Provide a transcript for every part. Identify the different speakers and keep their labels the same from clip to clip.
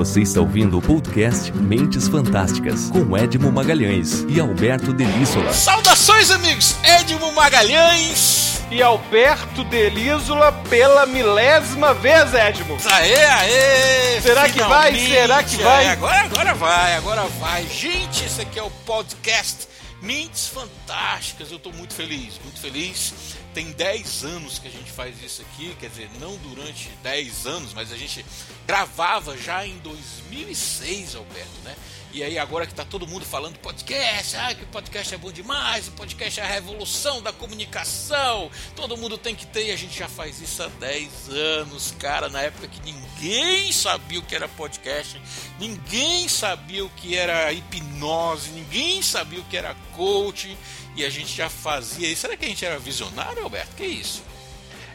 Speaker 1: Você está ouvindo o podcast Mentes Fantásticas com Edmo Magalhães e Alberto Delísola.
Speaker 2: Saudações, amigos! Edmo Magalhães
Speaker 3: e Alberto Delísola pela milésima vez, Edmo.
Speaker 2: Aê, aê!
Speaker 3: Será que vai? Será que vai?
Speaker 2: É, agora, agora vai, agora vai. Gente, esse aqui é o podcast Mentes Fantásticas. Eu estou muito feliz, muito feliz tem 10 anos que a gente faz isso aqui, quer dizer, não durante 10 anos, mas a gente gravava já em 2006, Alberto, né? E aí agora que está todo mundo falando podcast, ah, que o podcast é bom demais, o podcast é a revolução da comunicação, todo mundo tem que ter, e a gente já faz isso há 10 anos, cara, na época que ninguém sabia o que era podcast, ninguém sabia o que era hipnose, ninguém sabia o que era coaching, e a gente já fazia isso. Será que a gente era visionário, Alberto? Que isso?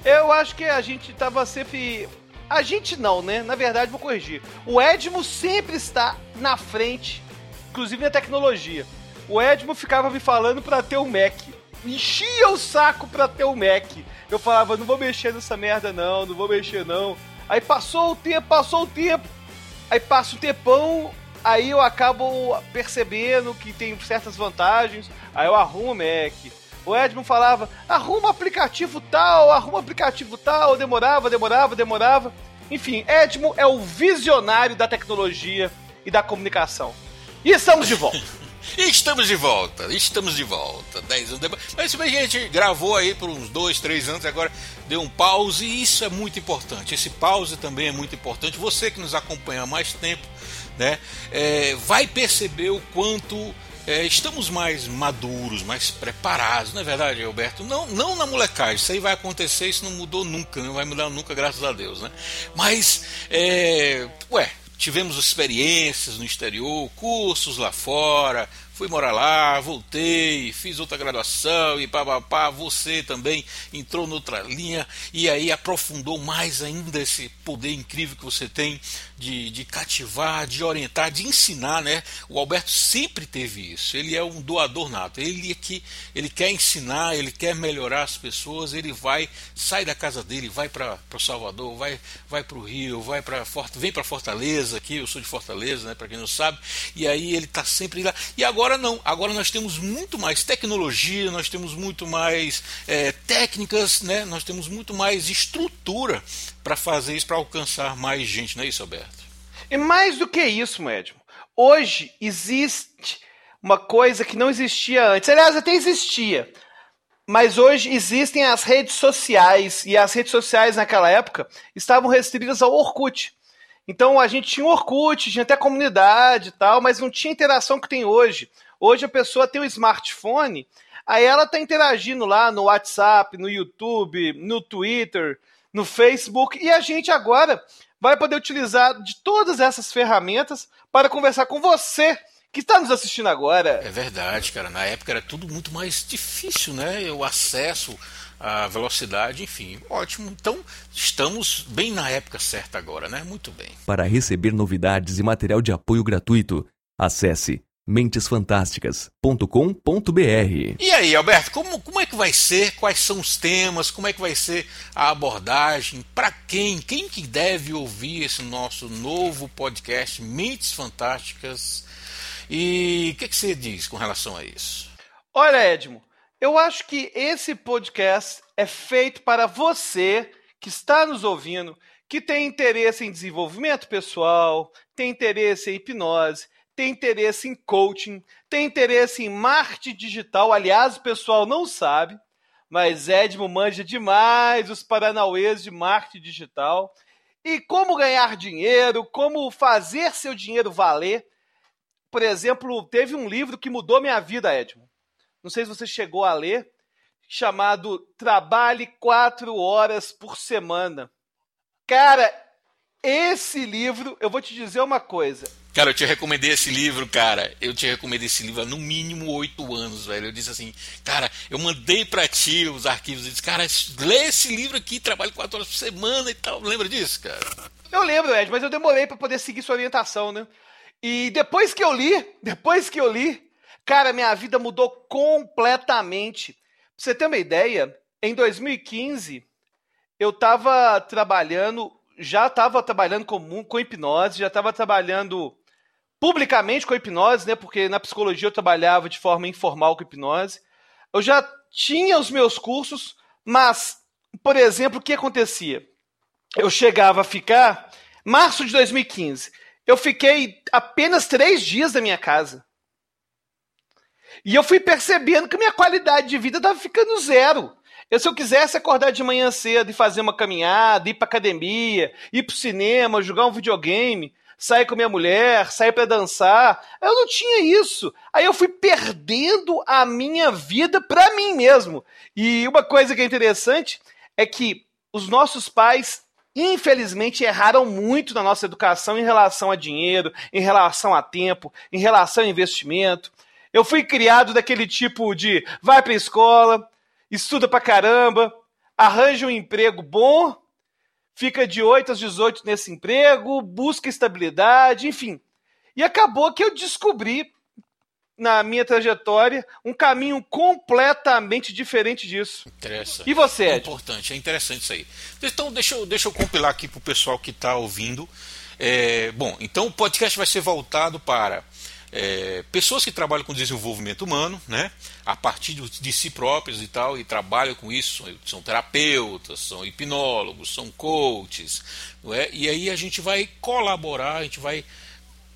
Speaker 3: Eu acho que a gente estava sempre a gente não, né? Na verdade, vou corrigir. O Edmo sempre está na frente, inclusive na tecnologia. O Edmo ficava me falando para ter um Mac. Enchia o saco pra ter um Mac. Eu falava, não vou mexer nessa merda não, não vou mexer não. Aí passou o tempo, passou o tempo. Aí passa o tempão, aí eu acabo percebendo que tem certas vantagens. Aí eu arrumo o Mac. O Edmo falava, arruma aplicativo tal, arruma aplicativo tal, demorava, demorava, demorava. Enfim, Edmo é o visionário da tecnologia e da comunicação. E estamos de volta.
Speaker 2: estamos de volta, estamos de volta. 10 anos depois. Mas a gente gravou aí por uns 2, 3 anos, agora deu um pause e isso é muito importante. Esse pause também é muito importante. Você que nos acompanha há mais tempo, né, é, vai perceber o quanto é, estamos mais maduros, mais preparados, não é verdade, Alberto? Não, não na molecagem, isso aí vai acontecer, isso não mudou nunca, não vai mudar nunca, graças a Deus, né? Mas, é, ué, tivemos experiências no exterior, cursos lá fora, fui morar lá, voltei, fiz outra graduação e pá, você também entrou noutra linha e aí aprofundou mais ainda esse poder incrível que você tem de, de cativar, de orientar, de ensinar, né? O Alberto sempre teve isso. Ele é um doador nato. Ele é que ele quer ensinar, ele quer melhorar as pessoas. Ele vai, sai da casa dele, vai para o Salvador, vai, vai para o Rio, vai para vem para Fortaleza. Aqui eu sou de Fortaleza, né? Para quem não sabe. E aí ele está sempre lá. E agora não. Agora nós temos muito mais tecnologia, nós temos muito mais é, técnicas, né? Nós temos muito mais estrutura para fazer isso, para alcançar mais gente, não é isso, Alberto?
Speaker 3: E mais do que isso, médium, hoje existe uma coisa que não existia antes. Aliás, até existia. Mas hoje existem as redes sociais, e as redes sociais naquela época estavam restritas ao Orkut. Então a gente tinha Orkut, tinha até comunidade e tal, mas não tinha interação que tem hoje. Hoje a pessoa tem um smartphone, aí ela está interagindo lá no WhatsApp, no YouTube, no Twitter, no Facebook e a gente agora vai poder utilizar de todas essas ferramentas para conversar com você que está nos assistindo agora.
Speaker 2: É verdade, cara. Na época era tudo muito mais difícil, né? O acesso, a velocidade, enfim. Ótimo. Então, estamos bem na época certa agora, né? Muito bem.
Speaker 1: Para receber novidades e material de apoio gratuito, acesse mentesfantásticas.com.br.
Speaker 2: E aí, Alberto, como, como é que vai ser? Quais são os temas? Como é que vai ser a abordagem? Para quem? Quem que deve ouvir esse nosso novo podcast Mentes Fantásticas? E o que, que você diz com relação a isso?
Speaker 3: Olha, Edmo, eu acho que esse podcast é feito para você que está nos ouvindo, que tem interesse em desenvolvimento pessoal, tem interesse em hipnose, tem interesse em coaching, tem interesse em marketing digital. Aliás, o pessoal não sabe, mas Edmo manja demais os paranauês de marketing digital. E como ganhar dinheiro, como fazer seu dinheiro valer. Por exemplo, teve um livro que mudou minha vida, Edmo. Não sei se você chegou a ler, chamado Trabalhe quatro horas por semana. Cara, esse livro, eu vou te dizer uma coisa
Speaker 2: Cara, eu te recomendei esse livro, cara. Eu te recomendei esse livro há no mínimo oito anos, velho. Eu disse assim, cara, eu mandei para ti os arquivos. Eu disse, cara, lê esse livro aqui, trabalho quatro horas por semana e tal. Lembra disso, cara?
Speaker 3: Eu lembro, Ed, mas eu demorei para poder seguir sua orientação, né? E depois que eu li, depois que eu li, cara, minha vida mudou completamente. Pra você ter uma ideia, em 2015, eu tava trabalhando já estava trabalhando com, com hipnose, já estava trabalhando publicamente com hipnose, né? Porque na psicologia eu trabalhava de forma informal com hipnose. Eu já tinha os meus cursos, mas, por exemplo, o que acontecia? Eu chegava a ficar. Março de 2015, eu fiquei apenas três dias da minha casa. E eu fui percebendo que minha qualidade de vida estava ficando zero. Eu, se eu quisesse acordar de manhã cedo e fazer uma caminhada, ir para academia, ir para o cinema, jogar um videogame, sair com minha mulher, sair para dançar. Eu não tinha isso. Aí eu fui perdendo a minha vida para mim mesmo. E uma coisa que é interessante é que os nossos pais infelizmente erraram muito na nossa educação em relação a dinheiro, em relação a tempo, em relação a investimento. Eu fui criado daquele tipo de vai para a escola, estuda pra caramba, arranja um emprego bom fica de 8 às 18 nesse emprego, busca estabilidade, enfim. E acabou que eu descobri na minha trajetória um caminho completamente diferente disso.
Speaker 2: Interessante.
Speaker 3: E você, Ed?
Speaker 2: É importante, é interessante isso aí. Então, deixa eu, deixa eu compilar aqui para o pessoal que está ouvindo. É, bom, então o podcast vai ser voltado para é, pessoas que trabalham com desenvolvimento humano, né, a partir de, si próprias e tal, e trabalham com isso, são, são terapeutas, são hipnólogos, são coaches, é? e aí a gente vai colaborar, a gente vai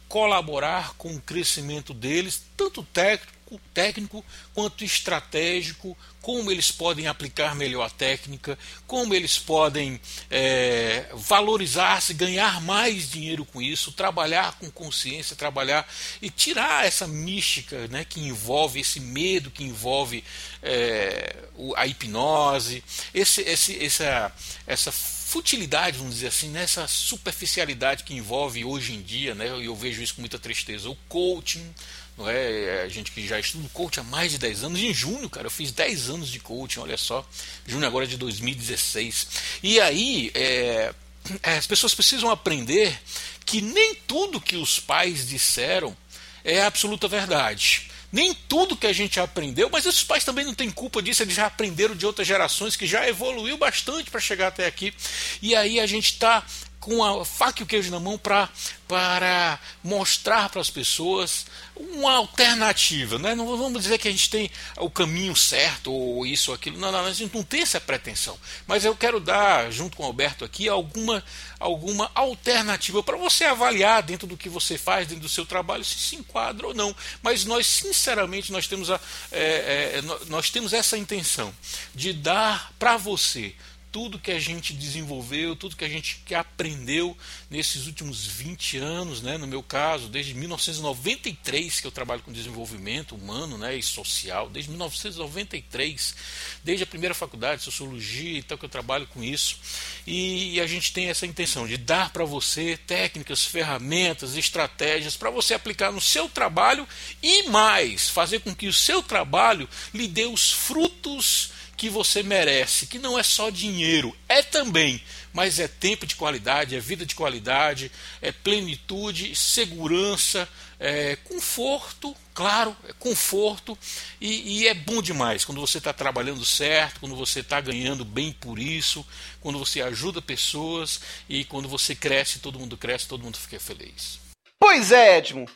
Speaker 2: colaborar com o crescimento deles, tanto técnico técnico quanto estratégico, como eles podem aplicar melhor a técnica, como eles podem é, valorizar-se, ganhar mais dinheiro com isso, trabalhar com consciência, trabalhar e tirar essa mística né, que envolve, esse medo que envolve é, a hipnose, esse, esse, essa, essa futilidade, vamos dizer assim, nessa superficialidade que envolve hoje em dia, né, eu vejo isso com muita tristeza, o coaching, não é? é? A gente que já estuda coaching há mais de 10 anos. Em junho, cara, eu fiz 10 anos de coaching, olha só. Junho agora de 2016. E aí, é, é, as pessoas precisam aprender que nem tudo que os pais disseram é absoluta verdade. Nem tudo que a gente aprendeu, mas esses pais também não têm culpa disso, eles já aprenderam de outras gerações que já evoluiu bastante para chegar até aqui. E aí a gente está com a faca e o queijo na mão pra, para mostrar para as pessoas uma alternativa. Né? Não vamos dizer que a gente tem o caminho certo ou isso ou aquilo. Não, não, a gente não tem essa pretensão. Mas eu quero dar, junto com o Alberto aqui, alguma, alguma alternativa para você avaliar dentro do que você faz, dentro do seu trabalho, se se enquadra ou não. Mas nós, sinceramente, nós temos, a, é, é, nós temos essa intenção de dar para você tudo que a gente desenvolveu, tudo que a gente que aprendeu nesses últimos 20 anos, né, no meu caso, desde 1993 que eu trabalho com desenvolvimento humano né, e social, desde 1993, desde a primeira faculdade de sociologia e tal que eu trabalho com isso. E, e a gente tem essa intenção de dar para você técnicas, ferramentas, estratégias para você aplicar no seu trabalho e mais, fazer com que o seu trabalho lhe dê os frutos que você merece, que não é só dinheiro, é também, mas é tempo de qualidade, é vida de qualidade, é plenitude, segurança, é conforto, claro, é conforto, e, e é bom demais quando você está trabalhando certo, quando você está ganhando bem por isso, quando você ajuda pessoas e quando você cresce, todo mundo cresce, todo mundo fica feliz.
Speaker 3: Pois é, Edmo.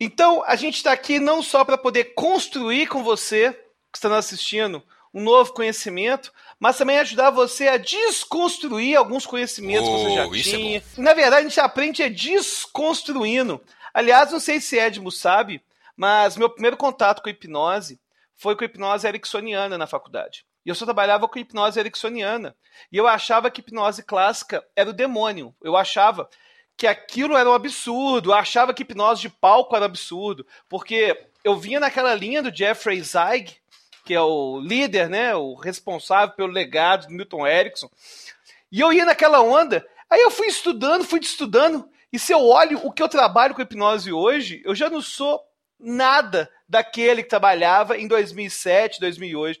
Speaker 3: Então a gente está aqui não só para poder construir com você que está nos assistindo um novo conhecimento, mas também ajudar você a desconstruir alguns conhecimentos oh, que você já oh, é tinha. É Na verdade, a gente aprende é desconstruindo. Aliás, não sei se Edmo sabe, mas meu primeiro contato com hipnose foi com hipnose ericksoniana na faculdade. E eu só trabalhava com hipnose ericksoniana. E eu achava que hipnose clássica era o demônio. Eu achava que aquilo era um absurdo. Eu achava que hipnose de palco era um absurdo. Porque eu vinha naquela linha do Jeffrey Zeig, que é o líder, né, o responsável pelo legado do Milton Erickson. E eu ia naquela onda, aí eu fui estudando, fui estudando, e se eu olho o que eu trabalho com hipnose hoje, eu já não sou nada daquele que trabalhava em 2007, 2008.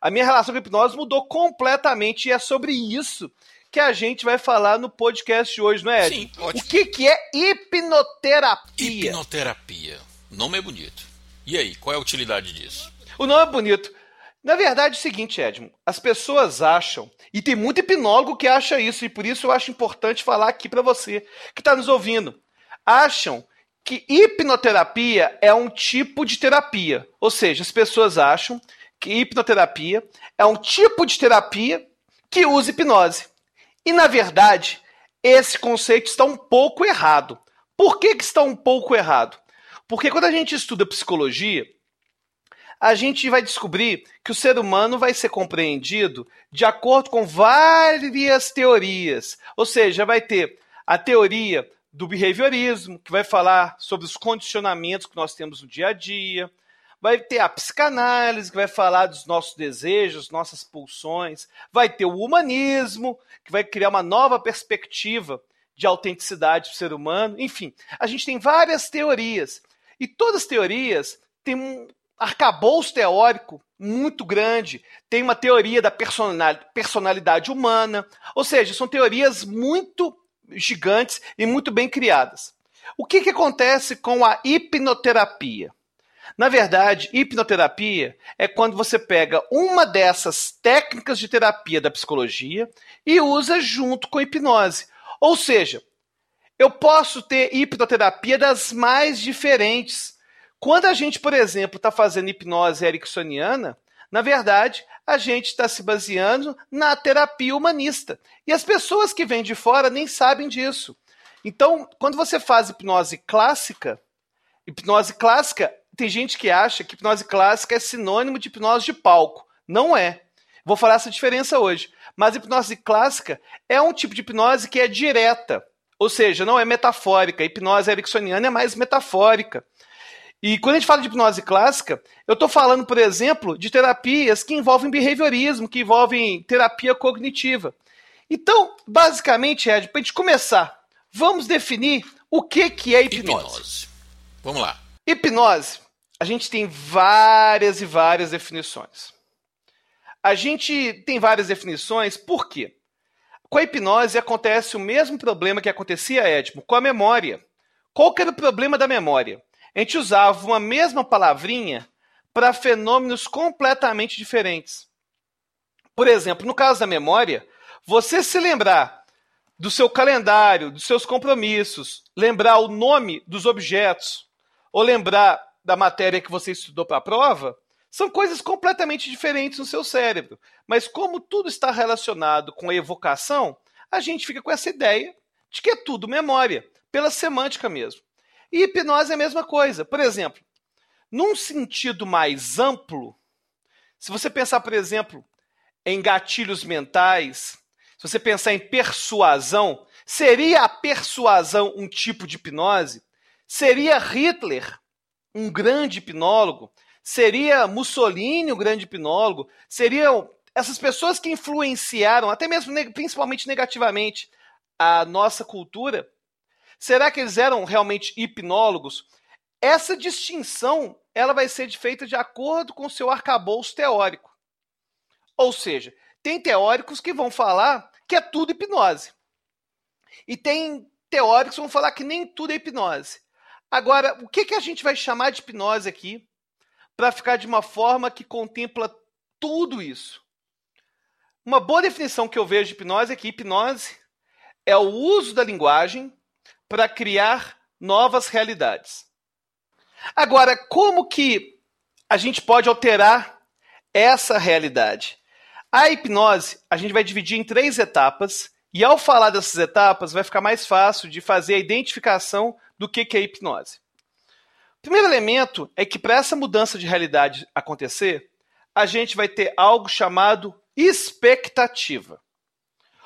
Speaker 3: A minha relação com hipnose mudou completamente e é sobre isso que a gente vai falar no podcast hoje, não é, Ed? Sim, ótimo. O que, que é hipnoterapia?
Speaker 2: Hipnoterapia. O nome é bonito. E aí, qual é a utilidade disso?
Speaker 3: O nome é bonito. Na verdade é o seguinte, Edmo, as pessoas acham, e tem muito hipnólogo que acha isso, e por isso eu acho importante falar aqui para você que está nos ouvindo. Acham que hipnoterapia é um tipo de terapia. Ou seja, as pessoas acham que hipnoterapia é um tipo de terapia que usa hipnose. E na verdade, esse conceito está um pouco errado. Por que, que está um pouco errado? Porque quando a gente estuda psicologia, a gente vai descobrir que o ser humano vai ser compreendido de acordo com várias teorias. Ou seja, vai ter a teoria do behaviorismo, que vai falar sobre os condicionamentos que nós temos no dia a dia. Vai ter a psicanálise, que vai falar dos nossos desejos, nossas pulsões. Vai ter o humanismo, que vai criar uma nova perspectiva de autenticidade para o ser humano. Enfim, a gente tem várias teorias. E todas as teorias têm arcabouço teórico muito grande. Tem uma teoria da personalidade humana. Ou seja, são teorias muito gigantes e muito bem criadas. O que, que acontece com a hipnoterapia? Na verdade, hipnoterapia é quando você pega uma dessas técnicas de terapia da psicologia e usa junto com hipnose. Ou seja, eu posso ter hipnoterapia das mais diferentes. Quando a gente, por exemplo, está fazendo hipnose ericksoniana, na verdade, a gente está se baseando na terapia humanista. E as pessoas que vêm de fora nem sabem disso. Então, quando você faz hipnose clássica, hipnose clássica, tem gente que acha que hipnose clássica é sinônimo de hipnose de palco. Não é. Vou falar essa diferença hoje. Mas hipnose clássica é um tipo de hipnose que é direta. Ou seja, não é metafórica. A hipnose ericksoniana é mais metafórica. E quando a gente fala de hipnose clássica, eu estou falando, por exemplo, de terapias que envolvem behaviorismo, que envolvem terapia cognitiva. Então, basicamente, Ed, para a gente começar, vamos definir o que, que é hipnose. hipnose.
Speaker 2: Vamos lá.
Speaker 3: Hipnose, a gente tem várias e várias definições. A gente tem várias definições, por quê? Com a hipnose acontece o mesmo problema que acontecia, Edmo, com a memória. Qual que era o problema da memória? A gente usava uma mesma palavrinha para fenômenos completamente diferentes. Por exemplo, no caso da memória, você se lembrar do seu calendário, dos seus compromissos, lembrar o nome dos objetos, ou lembrar da matéria que você estudou para a prova, são coisas completamente diferentes no seu cérebro. Mas como tudo está relacionado com a evocação, a gente fica com essa ideia de que é tudo memória, pela semântica mesmo. E hipnose é a mesma coisa. Por exemplo, num sentido mais amplo, se você pensar, por exemplo, em gatilhos mentais, se você pensar em persuasão, seria a persuasão um tipo de hipnose? Seria Hitler um grande hipnólogo? Seria Mussolini um grande hipnólogo? Seriam essas pessoas que influenciaram, até mesmo principalmente negativamente, a nossa cultura, Será que eles eram realmente hipnólogos? Essa distinção ela vai ser feita de acordo com o seu arcabouço teórico. Ou seja, tem teóricos que vão falar que é tudo hipnose. E tem teóricos que vão falar que nem tudo é hipnose. Agora, o que, que a gente vai chamar de hipnose aqui para ficar de uma forma que contempla tudo isso? Uma boa definição que eu vejo de hipnose é que hipnose é o uso da linguagem para criar novas realidades. Agora, como que a gente pode alterar essa realidade? A hipnose a gente vai dividir em três etapas, e ao falar dessas etapas, vai ficar mais fácil de fazer a identificação do que, que é hipnose. O primeiro elemento é que para essa mudança de realidade acontecer, a gente vai ter algo chamado expectativa.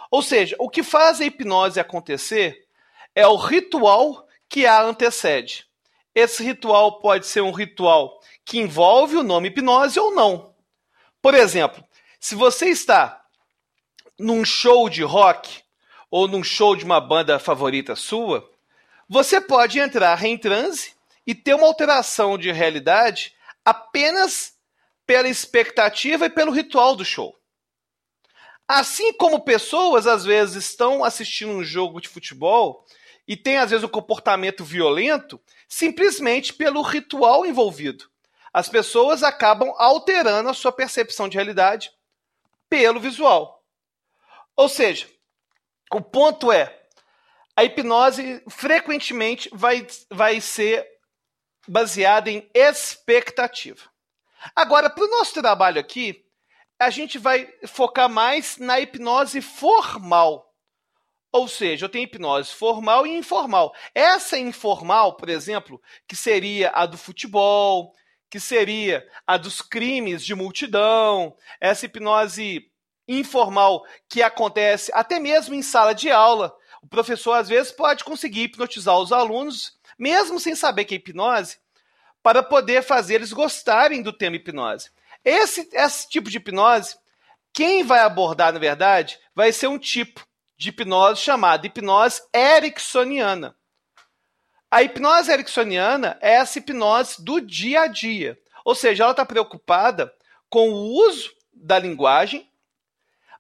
Speaker 3: Ou seja, o que faz a hipnose acontecer é o ritual que a antecede. Esse ritual pode ser um ritual que envolve o nome hipnose ou não. Por exemplo, se você está num show de rock ou num show de uma banda favorita sua, você pode entrar em transe e ter uma alteração de realidade apenas pela expectativa e pelo ritual do show. Assim como pessoas às vezes estão assistindo um jogo de futebol e tem às vezes um comportamento violento simplesmente pelo ritual envolvido. as pessoas acabam alterando a sua percepção de realidade pelo visual. Ou seja, o ponto é, a hipnose frequentemente vai, vai ser baseada em expectativa. Agora, para o nosso trabalho aqui, a gente vai focar mais na hipnose formal. Ou seja, eu tenho hipnose formal e informal. Essa informal, por exemplo, que seria a do futebol, que seria a dos crimes de multidão, essa hipnose informal que acontece até mesmo em sala de aula. O professor, às vezes, pode conseguir hipnotizar os alunos, mesmo sem saber que é hipnose, para poder fazer eles gostarem do tema hipnose. Esse, esse tipo de hipnose, quem vai abordar, na verdade, vai ser um tipo de hipnose chamada hipnose ericksoniana. A hipnose ericksoniana é essa hipnose do dia a dia. Ou seja, ela está preocupada com o uso da linguagem,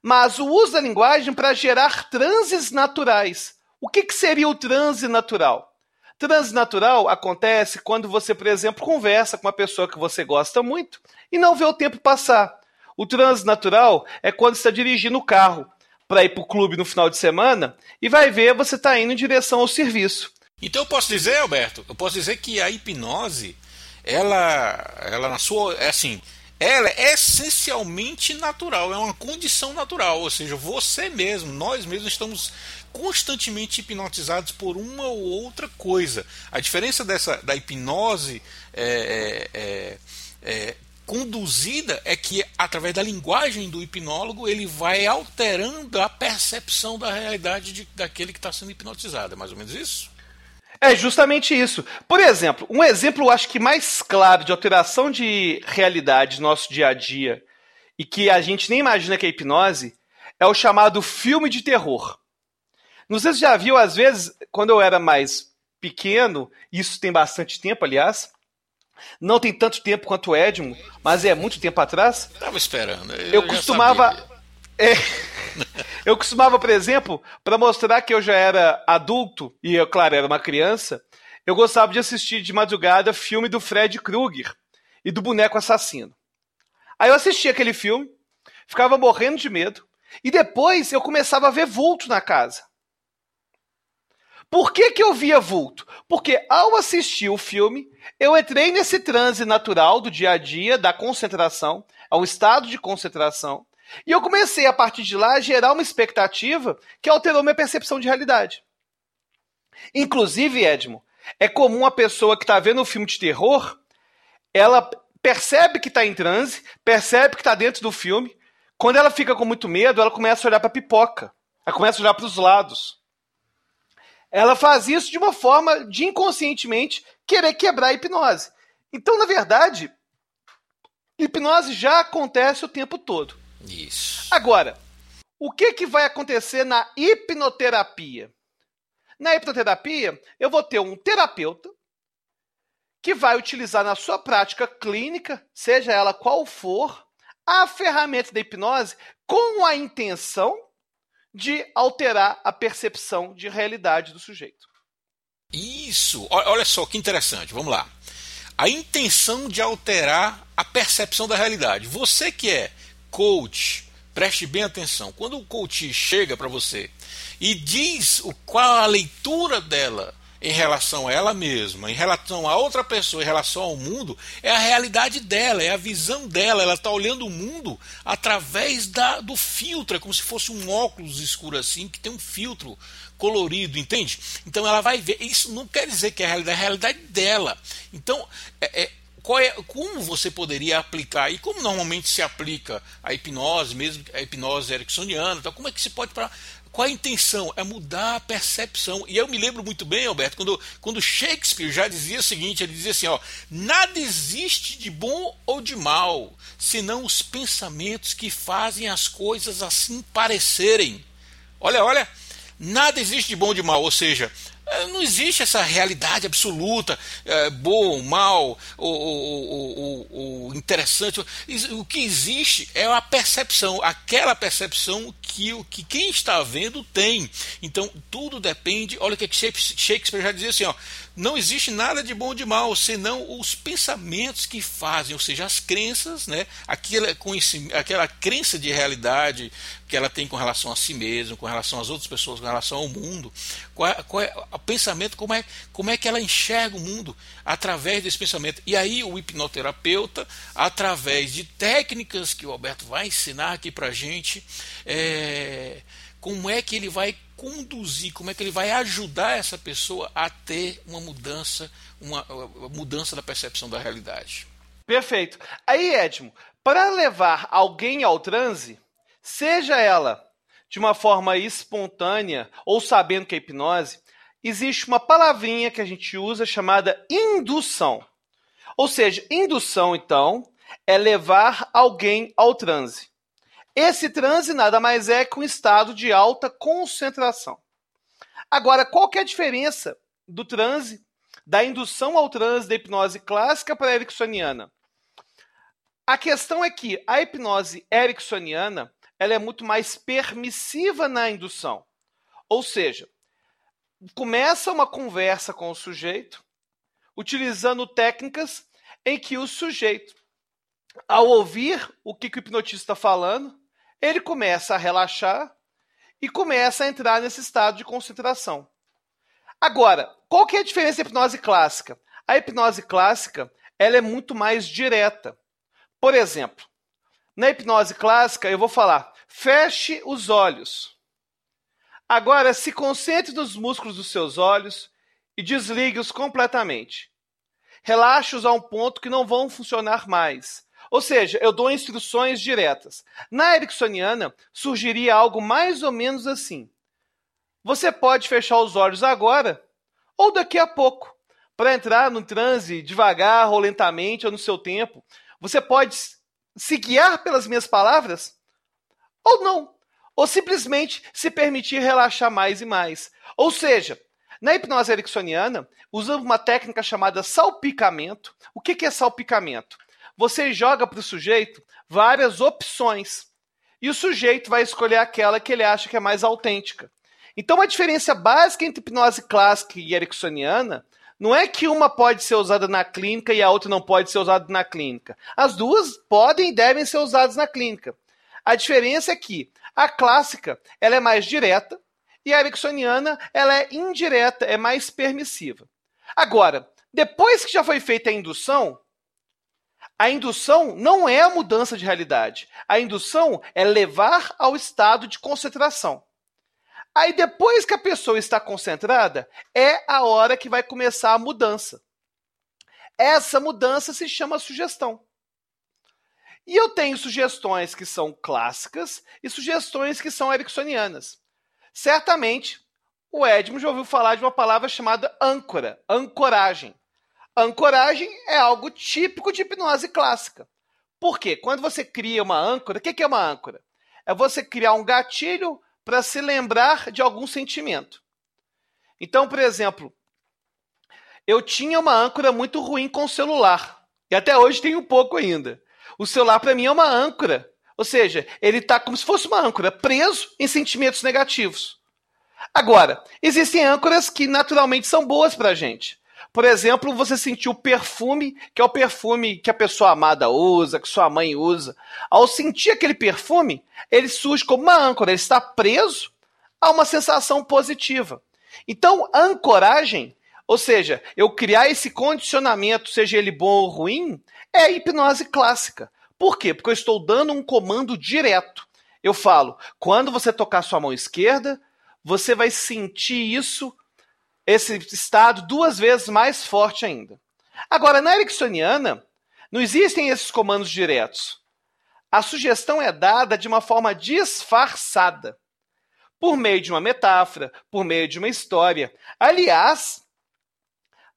Speaker 3: mas o uso da linguagem para gerar transes naturais. O que, que seria o transe natural? Transe natural acontece quando você, por exemplo, conversa com uma pessoa que você gosta muito e não vê o tempo passar. O transe natural é quando está dirigindo o carro para ir para o clube no final de semana e vai ver você está indo em direção ao serviço.
Speaker 2: Então eu posso dizer, Alberto, eu posso dizer que a hipnose, ela, ela na sua, é assim, ela é essencialmente natural, é uma condição natural, ou seja, você mesmo, nós mesmos estamos constantemente hipnotizados por uma ou outra coisa. A diferença dessa da hipnose é, é, é, é conduzida é que através da linguagem do hipnólogo ele vai alterando a percepção da realidade de, daquele que está sendo hipnotizado. É mais ou menos isso?
Speaker 3: É justamente isso. Por exemplo, um exemplo acho que mais claro de alteração de realidade no nosso dia a dia e que a gente nem imagina que é hipnose é o chamado filme de terror. Não sei se já viu, às vezes, quando eu era mais pequeno, isso tem bastante tempo, aliás. Não tem tanto tempo quanto o Edmo, mas é muito tempo atrás.
Speaker 2: Tava esperando.
Speaker 3: Eu, eu costumava. É, eu costumava, por exemplo, para mostrar que eu já era adulto e eu, claro, era uma criança, eu gostava de assistir de madrugada filme do Fred Krueger e do boneco assassino. Aí eu assistia aquele filme, ficava morrendo de medo, e depois eu começava a ver vulto na casa. Por que, que eu via vulto? Porque ao assistir o filme, eu entrei nesse transe natural do dia a dia, da concentração, é um estado de concentração, e eu comecei, a partir de lá, a gerar uma expectativa que alterou minha percepção de realidade. Inclusive, Edmo, é comum a pessoa que está vendo um filme de terror, ela percebe que está em transe, percebe que está dentro do filme. Quando ela fica com muito medo, ela começa a olhar para a pipoca, ela começa a olhar para os lados. Ela faz isso de uma forma de inconscientemente querer quebrar a hipnose. Então, na verdade, hipnose já acontece o tempo todo.
Speaker 2: Isso.
Speaker 3: Agora, o que, que vai acontecer na hipnoterapia? Na hipnoterapia, eu vou ter um terapeuta que vai utilizar na sua prática clínica, seja ela qual for, a ferramenta da hipnose com a intenção de alterar a percepção de realidade do sujeito.
Speaker 2: Isso! Olha só que interessante, vamos lá. A intenção de alterar a percepção da realidade. Você que é coach, preste bem atenção. Quando o coach chega para você e diz o, qual a leitura dela em relação a ela mesma, em relação a outra pessoa, em relação ao mundo, é a realidade dela, é a visão dela. Ela está olhando o mundo através da, do filtro, é como se fosse um óculos escuro assim, que tem um filtro colorido, entende? Então ela vai ver. Isso não quer dizer que é a realidade, é a realidade dela. Então, é, é é, como você poderia aplicar e como normalmente se aplica a hipnose, mesmo a hipnose ericksoniana, então, como é que se pode para qual a intenção? É mudar a percepção. E eu me lembro muito bem, Alberto, quando, quando Shakespeare já dizia o seguinte: ele dizia assim, ó, nada existe de bom ou de mal, senão os pensamentos que fazem as coisas assim parecerem. Olha, olha, nada existe de bom ou de mal, ou seja, não existe essa realidade absoluta, é, bom, mal, o, o, o, interessante. O que existe é a percepção, aquela percepção que, que quem está vendo tem. Então, tudo depende. Olha o que Shakespeare já dizia assim: ó, não existe nada de bom ou de mal, senão os pensamentos que fazem, ou seja, as crenças, né, aquela, aquela crença de realidade que ela tem com relação a si mesma, com relação às outras pessoas, com relação ao mundo. Qual qual é o pensamento, como é, como é que ela enxerga o mundo através desse pensamento. E aí o hipnoterapeuta, através de técnicas que o Alberto vai ensinar aqui para a gente, é, como é que ele vai conduzir, como é que ele vai ajudar essa pessoa a ter uma mudança, uma, uma mudança da percepção da realidade.
Speaker 3: Perfeito. Aí, Edmo, para levar alguém ao transe, seja ela de uma forma espontânea ou sabendo que é hipnose, existe uma palavrinha que a gente usa chamada indução. Ou seja, indução, então, é levar alguém ao transe. Esse transe nada mais é que um estado de alta concentração. Agora, qual que é a diferença do transe, da indução ao transe da hipnose clássica para a ericksoniana? A questão é que a hipnose ericksoniana ela é muito mais permissiva na indução. Ou seja, começa uma conversa com o sujeito, utilizando técnicas em que o sujeito, ao ouvir o que, o hipnotista está falando, ele começa a relaxar e começa a entrar nesse estado de concentração. Agora, qual que é a diferença da hipnose clássica? A hipnose clássica ela é muito mais direta. Por exemplo, na hipnose clássica, eu vou falar: feche os olhos. Agora, se concentre nos músculos dos seus olhos e desligue-os completamente. Relaxe-os a um ponto que não vão funcionar mais. Ou seja, eu dou instruções diretas. Na ericksoniana, surgiria algo mais ou menos assim. Você pode fechar os olhos agora ou daqui a pouco. Para entrar no transe devagar ou lentamente ou no seu tempo, você pode se guiar pelas minhas palavras ou não. Ou simplesmente se permitir relaxar mais e mais. Ou seja, na hipnose ericksoniana, usamos uma técnica chamada salpicamento. O que é salpicamento? Você joga para o sujeito várias opções e o sujeito vai escolher aquela que ele acha que é mais autêntica. Então, a diferença básica entre hipnose clássica e ericksoniana não é que uma pode ser usada na clínica e a outra não pode ser usada na clínica. As duas podem e devem ser usadas na clínica. A diferença é que a clássica ela é mais direta e a ericksoniana ela é indireta, é mais permissiva. Agora, depois que já foi feita a indução, a indução não é a mudança de realidade. A indução é levar ao estado de concentração. Aí depois que a pessoa está concentrada, é a hora que vai começar a mudança. Essa mudança se chama sugestão. E eu tenho sugestões que são clássicas e sugestões que são ericksonianas. Certamente, o Edmund já ouviu falar de uma palavra chamada âncora, ancoragem. Ancoragem é algo típico de hipnose clássica. Por quê? Quando você cria uma âncora, o que é uma âncora? É você criar um gatilho para se lembrar de algum sentimento. Então, por exemplo, eu tinha uma âncora muito ruim com o celular. E até hoje tenho um pouco ainda. O celular, para mim, é uma âncora. Ou seja, ele está como se fosse uma âncora, preso em sentimentos negativos. Agora, existem âncoras que naturalmente são boas para a gente. Por exemplo, você sentir o perfume, que é o perfume que a pessoa amada usa, que sua mãe usa. Ao sentir aquele perfume, ele surge como uma âncora, ele está preso a uma sensação positiva. Então, ancoragem, ou seja, eu criar esse condicionamento, seja ele bom ou ruim, é a hipnose clássica. Por quê? Porque eu estou dando um comando direto. Eu falo, quando você tocar sua mão esquerda, você vai sentir isso esse estado duas vezes mais forte ainda. Agora, na ericksoniana, não existem esses comandos diretos. A sugestão é dada de uma forma disfarçada, por meio de uma metáfora, por meio de uma história. Aliás,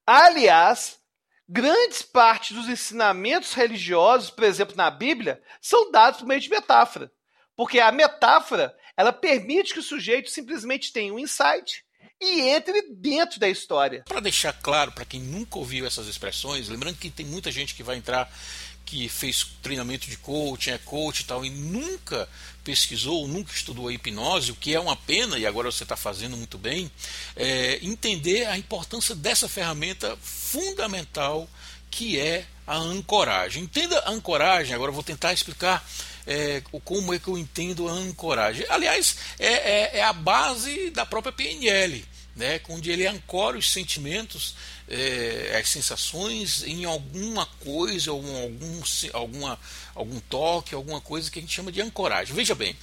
Speaker 3: aliás, grandes partes dos ensinamentos religiosos, por exemplo, na Bíblia, são dados por meio de metáfora. Porque a metáfora, ela permite que o sujeito simplesmente tenha um insight e entre dentro da história.
Speaker 2: Para deixar claro para quem nunca ouviu essas expressões, lembrando que tem muita gente que vai entrar que fez treinamento de coaching, é coach e tal, e nunca pesquisou, nunca estudou a hipnose, o que é uma pena, e agora você está fazendo muito bem, é, entender a importância dessa ferramenta fundamental que é a ancoragem. Entenda a ancoragem, agora vou tentar explicar é, como é que eu entendo a ancoragem. Aliás, é, é, é a base da própria PNL, né, onde ele ancora os sentimentos é, as sensações em alguma coisa, ou algum, alguma, algum toque, alguma coisa que a gente chama de ancoragem. Veja bem,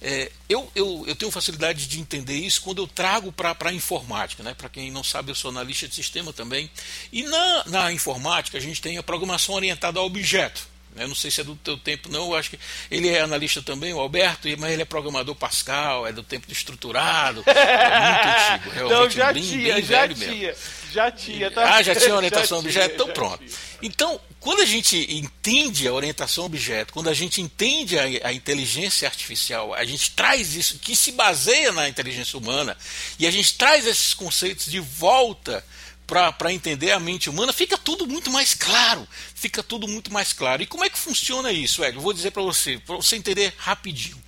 Speaker 2: é, eu, eu, eu tenho facilidade de entender isso quando eu trago para a informática. Né? Para quem não sabe, eu sou analista de sistema também. E na, na informática a gente tem a programação orientada a objeto. Eu não sei se é do teu tempo, não. Eu acho que ele é analista também, o Alberto, mas ele é programador Pascal, é do tempo de estruturado. É muito antigo, realmente.
Speaker 3: Não, já bem, tinha, bem já tinha. Mesmo. Já tinha, tá?
Speaker 2: Ah, já tinha orientação já objeto? Tinha, então pronto. Então, quando a gente entende a orientação objeto, quando a gente entende a, a, inteligência artificial, a gente traz isso, que se baseia na inteligência humana, e a gente traz esses conceitos de volta para entender a mente humana, fica tudo muito mais claro. Fica tudo muito mais claro. E como é que funciona isso? Eu vou dizer para você, para você entender rapidinho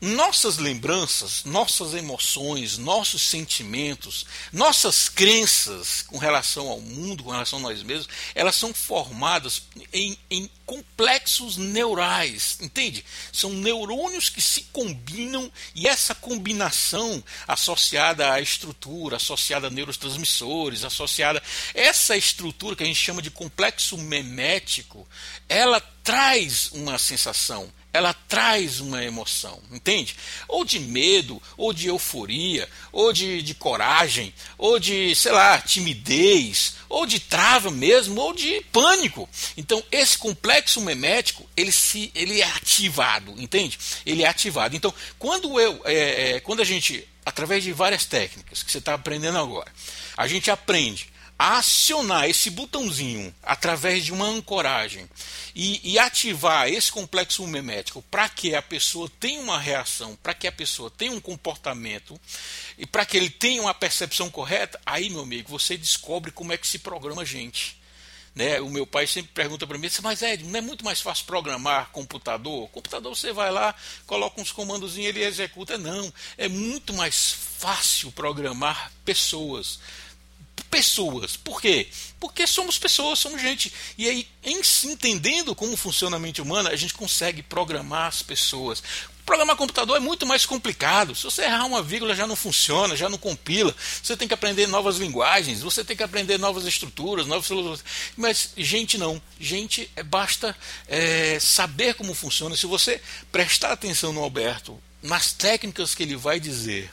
Speaker 2: nossas lembranças, nossas emoções, nossos sentimentos, nossas crenças com relação ao mundo, com relação a nós mesmos, elas são formadas em, em complexos neurais, entende? São neurônios que se combinam e essa combinação associada à estrutura, associada a neurotransmissores, associada essa estrutura que a gente chama de complexo memético, ela traz uma sensação ela traz uma emoção, entende? Ou de medo, ou de euforia, ou de, de coragem, ou de, sei lá, timidez, ou de trava mesmo, ou de pânico. Então, esse complexo memético, ele, se, ele é ativado, entende? Ele é ativado. Então, quando, eu, é, é, quando a gente, através de várias técnicas que você está aprendendo agora, a gente aprende acionar esse botãozinho através de uma ancoragem e, e ativar esse complexo memético para que a pessoa tenha uma reação, para que a pessoa tenha um comportamento e para que ele tenha uma percepção correta, aí, meu amigo, você descobre como é que se programa a gente. Né? O meu pai sempre pergunta para mim, mas Ed, não é muito mais fácil programar computador? Computador você vai lá, coloca uns comandos e ele executa. Não, é muito mais fácil programar pessoas pessoas. Por quê? Porque somos pessoas, somos gente. E aí, em se entendendo como funciona a mente humana, a gente consegue programar as pessoas. Programar computador é muito mais complicado. Se você errar uma vírgula, já não funciona, já não compila. Você tem que aprender novas linguagens, você tem que aprender novas estruturas, novas. Mas gente não. Gente é, basta é, saber como funciona. Se você prestar atenção no Alberto, nas técnicas que ele vai dizer,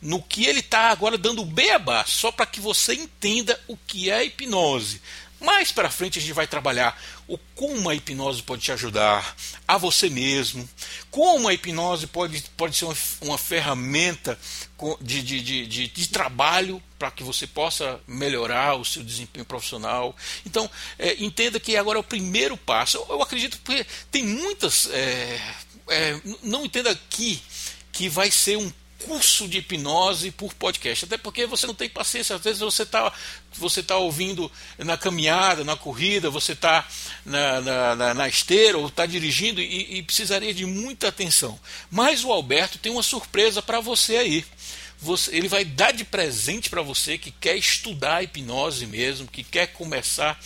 Speaker 2: no que ele está agora dando beabá, só para que você entenda o que é hipnose. Mais para frente a gente vai trabalhar o como a hipnose pode te ajudar a você mesmo, como a hipnose pode, pode ser uma, uma ferramenta de, de, de, de, de trabalho para que você possa melhorar o seu desempenho profissional. Então, é, entenda que agora é o primeiro passo. Eu, eu acredito que tem muitas. É, é, não entenda aqui que vai ser um curso de hipnose por podcast. Até porque você não tem paciência. Às vezes você está você tá ouvindo na caminhada, na corrida, você está na, na, na, na, esteira ou está dirigindo e, e precisaria de muita atenção. Mas o Alberto tem uma surpresa para você aí. Você, ele vai dar de presente para você que quer estudar hipnose mesmo, que quer começar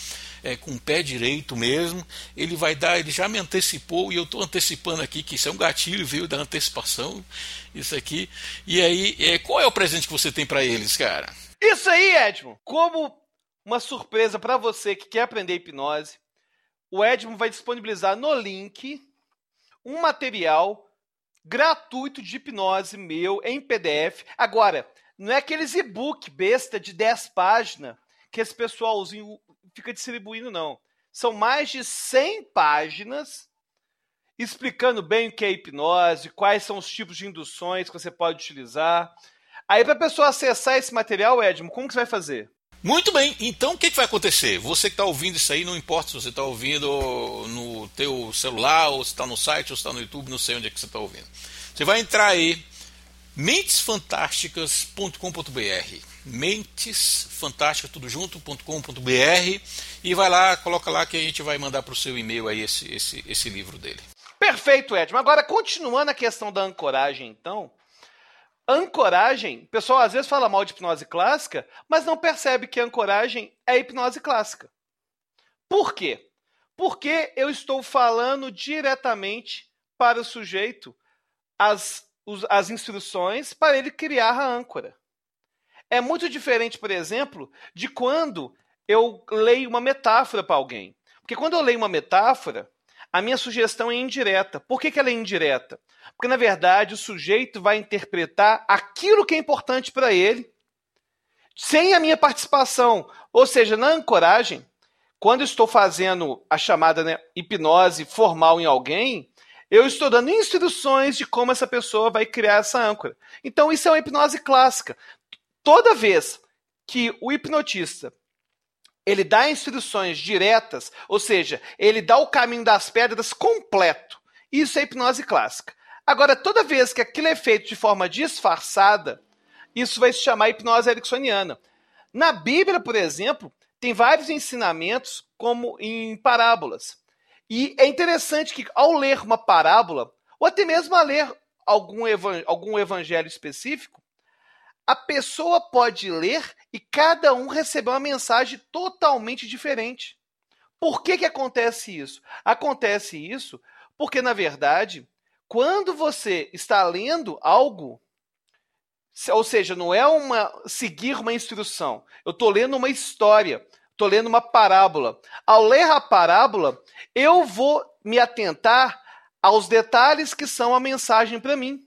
Speaker 2: é, com o pé direito mesmo. Ele vai dar, ele já me antecipou e eu estou antecipando aqui que isso é um gatilho, veio da antecipação, isso aqui. E aí, é, qual é o presente que você tem para eles, cara?
Speaker 3: Isso aí, Edmo. Como uma surpresa para você que quer aprender hipnose, o Edmo vai disponibilizar no link um material gratuito de hipnose meu em PDF. Agora, não é aqueles e-book besta de 10 páginas que esse pessoalzinho fica distribuindo, não. São mais de 100 páginas explicando bem o que é hipnose, quais são os tipos de induções que você pode utilizar. Aí, para a pessoa acessar esse material, Edmo, como que você vai fazer?
Speaker 2: Muito bem, então o que, que vai acontecer? Você que está ouvindo isso aí, não importa se você está ouvindo no teu celular, ou se está no site, ou se está no YouTube, não sei onde é que você está ouvindo. Você vai entrar aí mentesfantásticas.com.br mentesfantástica tudo junto.com.br e vai lá, coloca lá que a gente vai mandar para o seu e-mail aí esse, esse, esse livro dele.
Speaker 3: Perfeito, Edmo. Agora, continuando a questão da ancoragem, então. Ancoragem, o pessoal às vezes fala mal de hipnose clássica, mas não percebe que ancoragem é hipnose clássica. Por quê? Porque eu estou falando diretamente para o sujeito as, as instruções para ele criar a âncora. É muito diferente, por exemplo, de quando eu leio uma metáfora para alguém. Porque quando eu leio uma metáfora, a minha sugestão é indireta. Por que, que ela é indireta? Porque, na verdade, o sujeito vai interpretar aquilo que é importante para ele sem a minha participação. Ou seja, na ancoragem, quando estou fazendo a chamada né, hipnose formal em alguém, eu estou dando instruções de como essa pessoa vai criar essa âncora. Então, isso é uma hipnose clássica. Toda vez que o hipnotista ele dá instruções diretas, ou seja, ele dá o caminho das pedras completo. Isso é hipnose clássica. Agora, toda vez que aquilo é feito de forma disfarçada, isso vai se chamar hipnose ericksoniana. Na Bíblia, por exemplo, tem vários ensinamentos como em parábolas. E é interessante que ao ler uma parábola, ou até mesmo a ler algum, algum evangelho específico, a pessoa pode ler e cada um receber uma mensagem totalmente diferente. Por que, que acontece isso? Acontece isso porque, na verdade, quando você está lendo algo, ou seja, não é uma seguir uma instrução, eu estou lendo uma história, estou lendo uma parábola. Ao ler a parábola, eu vou me atentar aos detalhes que são a mensagem para mim.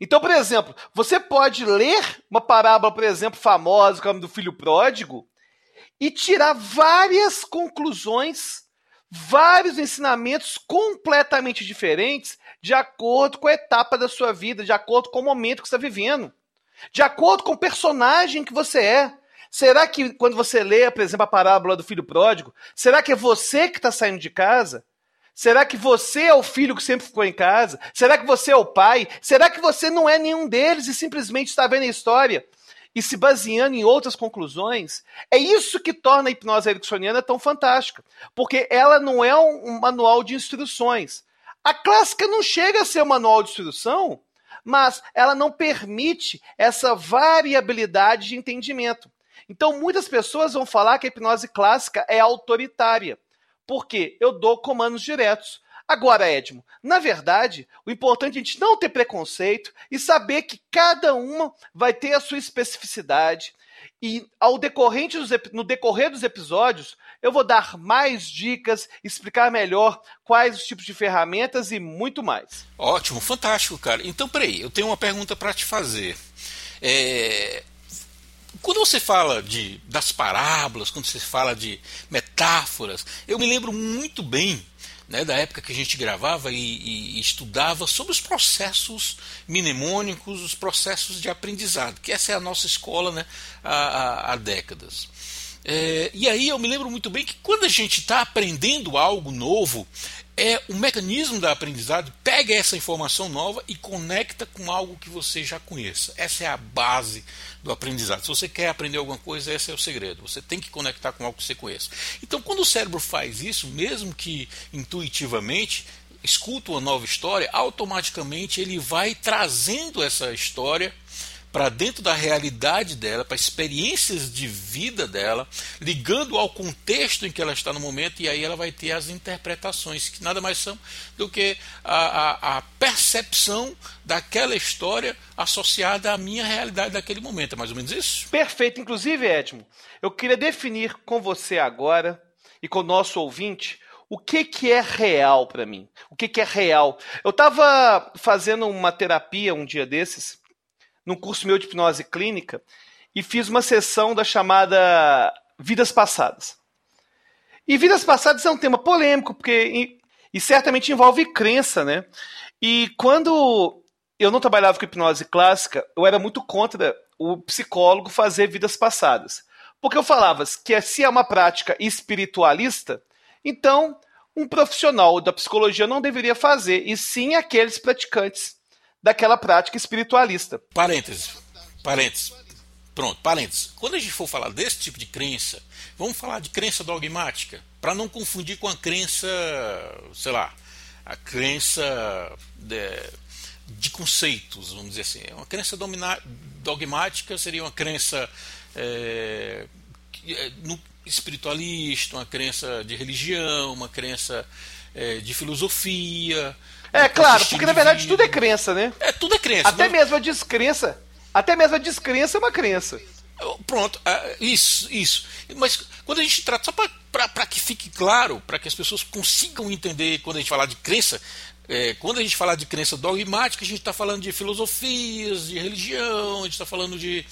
Speaker 3: Então, por exemplo, você pode ler uma parábola, por exemplo, famosa, como do filho pródigo, e tirar várias conclusões, vários ensinamentos completamente diferentes, de acordo com a etapa da sua vida, de acordo com o momento que você está vivendo, de acordo com o personagem que você é. Será que quando você lê, por exemplo, a parábola do filho pródigo, será que é você que está saindo de casa? Será que você é o filho que sempre ficou em casa? Será que você é o pai? Será que você não é nenhum deles e simplesmente está vendo a história e se baseando em outras conclusões? É isso que torna a hipnose ericksoniana tão fantástica, porque ela não é um manual de instruções. A clássica não chega a ser um manual de instrução, mas ela não permite essa variabilidade de entendimento. Então, muitas pessoas vão falar que a hipnose clássica é autoritária. Porque eu dou comandos diretos. Agora, Edmo, na verdade, o importante é a gente não ter preconceito e saber que cada uma vai ter a sua especificidade. E ao decorrente dos, no decorrer dos episódios, eu vou dar mais dicas, explicar melhor quais os tipos de ferramentas e muito mais.
Speaker 2: Ótimo, fantástico, cara. Então, peraí, eu tenho uma pergunta para te fazer. É, quando você fala de, das parábolas, quando você fala de metáforas, eu me lembro muito bem né, da época que a gente gravava e, e, estudava sobre os processos mnemônicos, os processos de aprendizado, que essa é a nossa escola né, há, há, há décadas. É, e aí eu me lembro muito bem que quando a gente está aprendendo algo novo, é o mecanismo da aprendizado pega essa informação nova e conecta com algo que você já conheça. Essa é a base do aprendizado. Se você quer aprender alguma coisa, esse é o segredo. Você tem que conectar com algo que você conheça. Então, quando o cérebro faz isso, mesmo que intuitivamente, escuta uma nova história, automaticamente ele vai trazendo essa história para dentro da realidade dela, para experiências de vida dela, ligando ao contexto em que ela está no momento, e aí ela vai ter as interpretações, que nada mais são do que a, a, a percepção daquela história associada à minha realidade daquele momento. É mais ou menos isso?
Speaker 3: Perfeito. Inclusive, Edmo, eu queria definir com você agora e com o nosso ouvinte o que, que é real para mim. O que, que é real? Eu estava fazendo uma terapia um dia desses num curso meu de hipnose clínica e fiz uma sessão da chamada Vidas Passadas. E Vidas Passadas é um tema polêmico, porque e, certamente envolve crença, né? E quando eu não trabalhava com hipnose clássica, eu era muito contra o psicólogo fazer vidas passadas. Porque eu falava que se é uma prática espiritualista, então um profissional da psicologia não deveria fazer, e sim aqueles praticantes daquela prática espiritualista.
Speaker 2: Parênteses. Parênteses. Pronto, parênteses. Quando a gente for falar desse tipo de crença, vamos falar de crença dogmática, para não confundir com a crença, sei lá, a crença de, de conceitos, vamos dizer assim. Uma crença dogmática seria uma crença é, no, espiritualista, uma crença de religião, uma crença é, de filosofia.
Speaker 3: É claro, porque na verdade tudo é crença, né?
Speaker 2: É, tudo é crença.
Speaker 3: Até mesmo a descrença. Até mesmo a descrença é uma crença.
Speaker 2: Pronto, é, isso, isso. Mas quando a gente trata, só para que fique claro, para que as pessoas consigam entender quando a gente falar de crença, é, quando a gente falar de crença dogmática, a gente está falando de filosofias, de religião, a gente está falando de.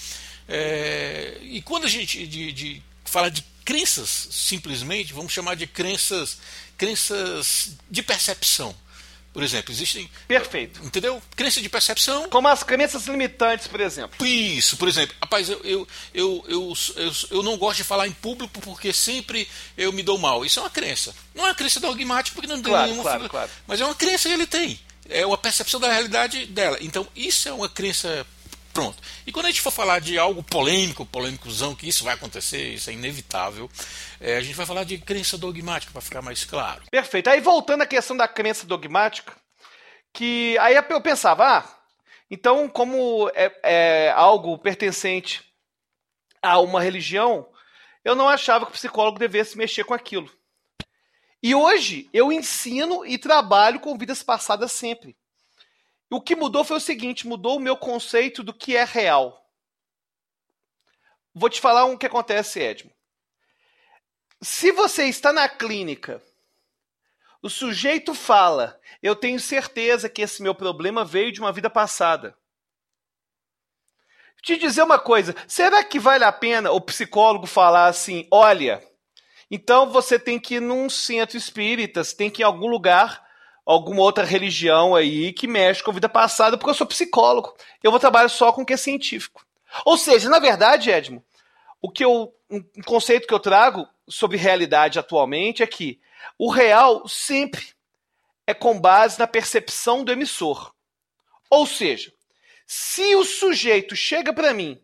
Speaker 2: É, e quando a gente de, de fala de crenças, simplesmente, vamos chamar de crenças, crenças de percepção. Por exemplo, existem.
Speaker 3: Perfeito.
Speaker 2: Entendeu? Crença de percepção.
Speaker 3: Como as crenças limitantes, por exemplo.
Speaker 2: Isso, por exemplo. Rapaz, eu, eu, eu, eu, eu, eu não gosto de falar em público porque sempre eu me dou mal. Isso é uma crença. Não é uma crença dogmática porque não tem
Speaker 3: claro,
Speaker 2: nenhuma.
Speaker 3: Claro, claro.
Speaker 2: Mas é uma crença que ele tem. É uma percepção da realidade dela. Então, isso é uma crença Pronto. E quando a gente for falar de algo polêmico, polêmicozão, que isso vai acontecer, isso é inevitável, é, a gente vai falar de crença dogmática, para ficar mais claro.
Speaker 3: Perfeito. Aí voltando à questão da crença dogmática, que aí eu pensava, ah, então como é, é algo pertencente a uma religião, eu não achava que o psicólogo devesse mexer com aquilo. E hoje eu ensino e trabalho com vidas passadas sempre. O que mudou foi o seguinte: mudou o meu conceito do que é real. Vou te falar o um que acontece, Edmo. Se você está na clínica, o sujeito fala: Eu tenho certeza que esse meu problema veio de uma vida passada. Te dizer uma coisa: será que vale a pena o psicólogo falar assim: Olha, então você tem que ir num centro espírita, você tem que ir em algum lugar alguma outra religião aí que mexe com a vida passada, porque eu sou psicólogo. Eu vou trabalhar só com o que é científico. Ou seja, na verdade, Edmo, o que eu, um conceito que eu trago sobre realidade atualmente é que o real sempre é com base na percepção do emissor. Ou seja, se o sujeito chega para mim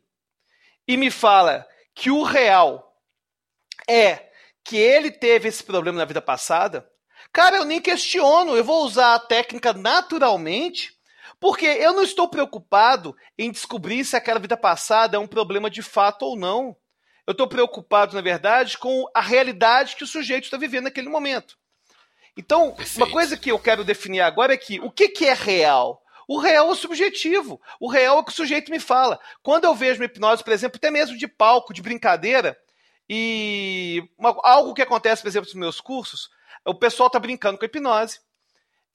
Speaker 3: e me fala que o real é que ele teve esse problema na vida passada, Cara, eu nem questiono, eu vou usar a técnica naturalmente, porque eu não estou preocupado em descobrir se aquela vida passada é um problema de fato ou não. Eu estou preocupado, na verdade, com a realidade que o sujeito está vivendo naquele momento. Então, Perfeito. uma coisa que eu quero definir agora é que o que, que é real? O real é o subjetivo. O real é o que o sujeito me fala. Quando eu vejo uma hipnose, por exemplo, até mesmo de palco, de brincadeira, e uma, algo que acontece, por exemplo, nos meus cursos, o pessoal tá brincando com a hipnose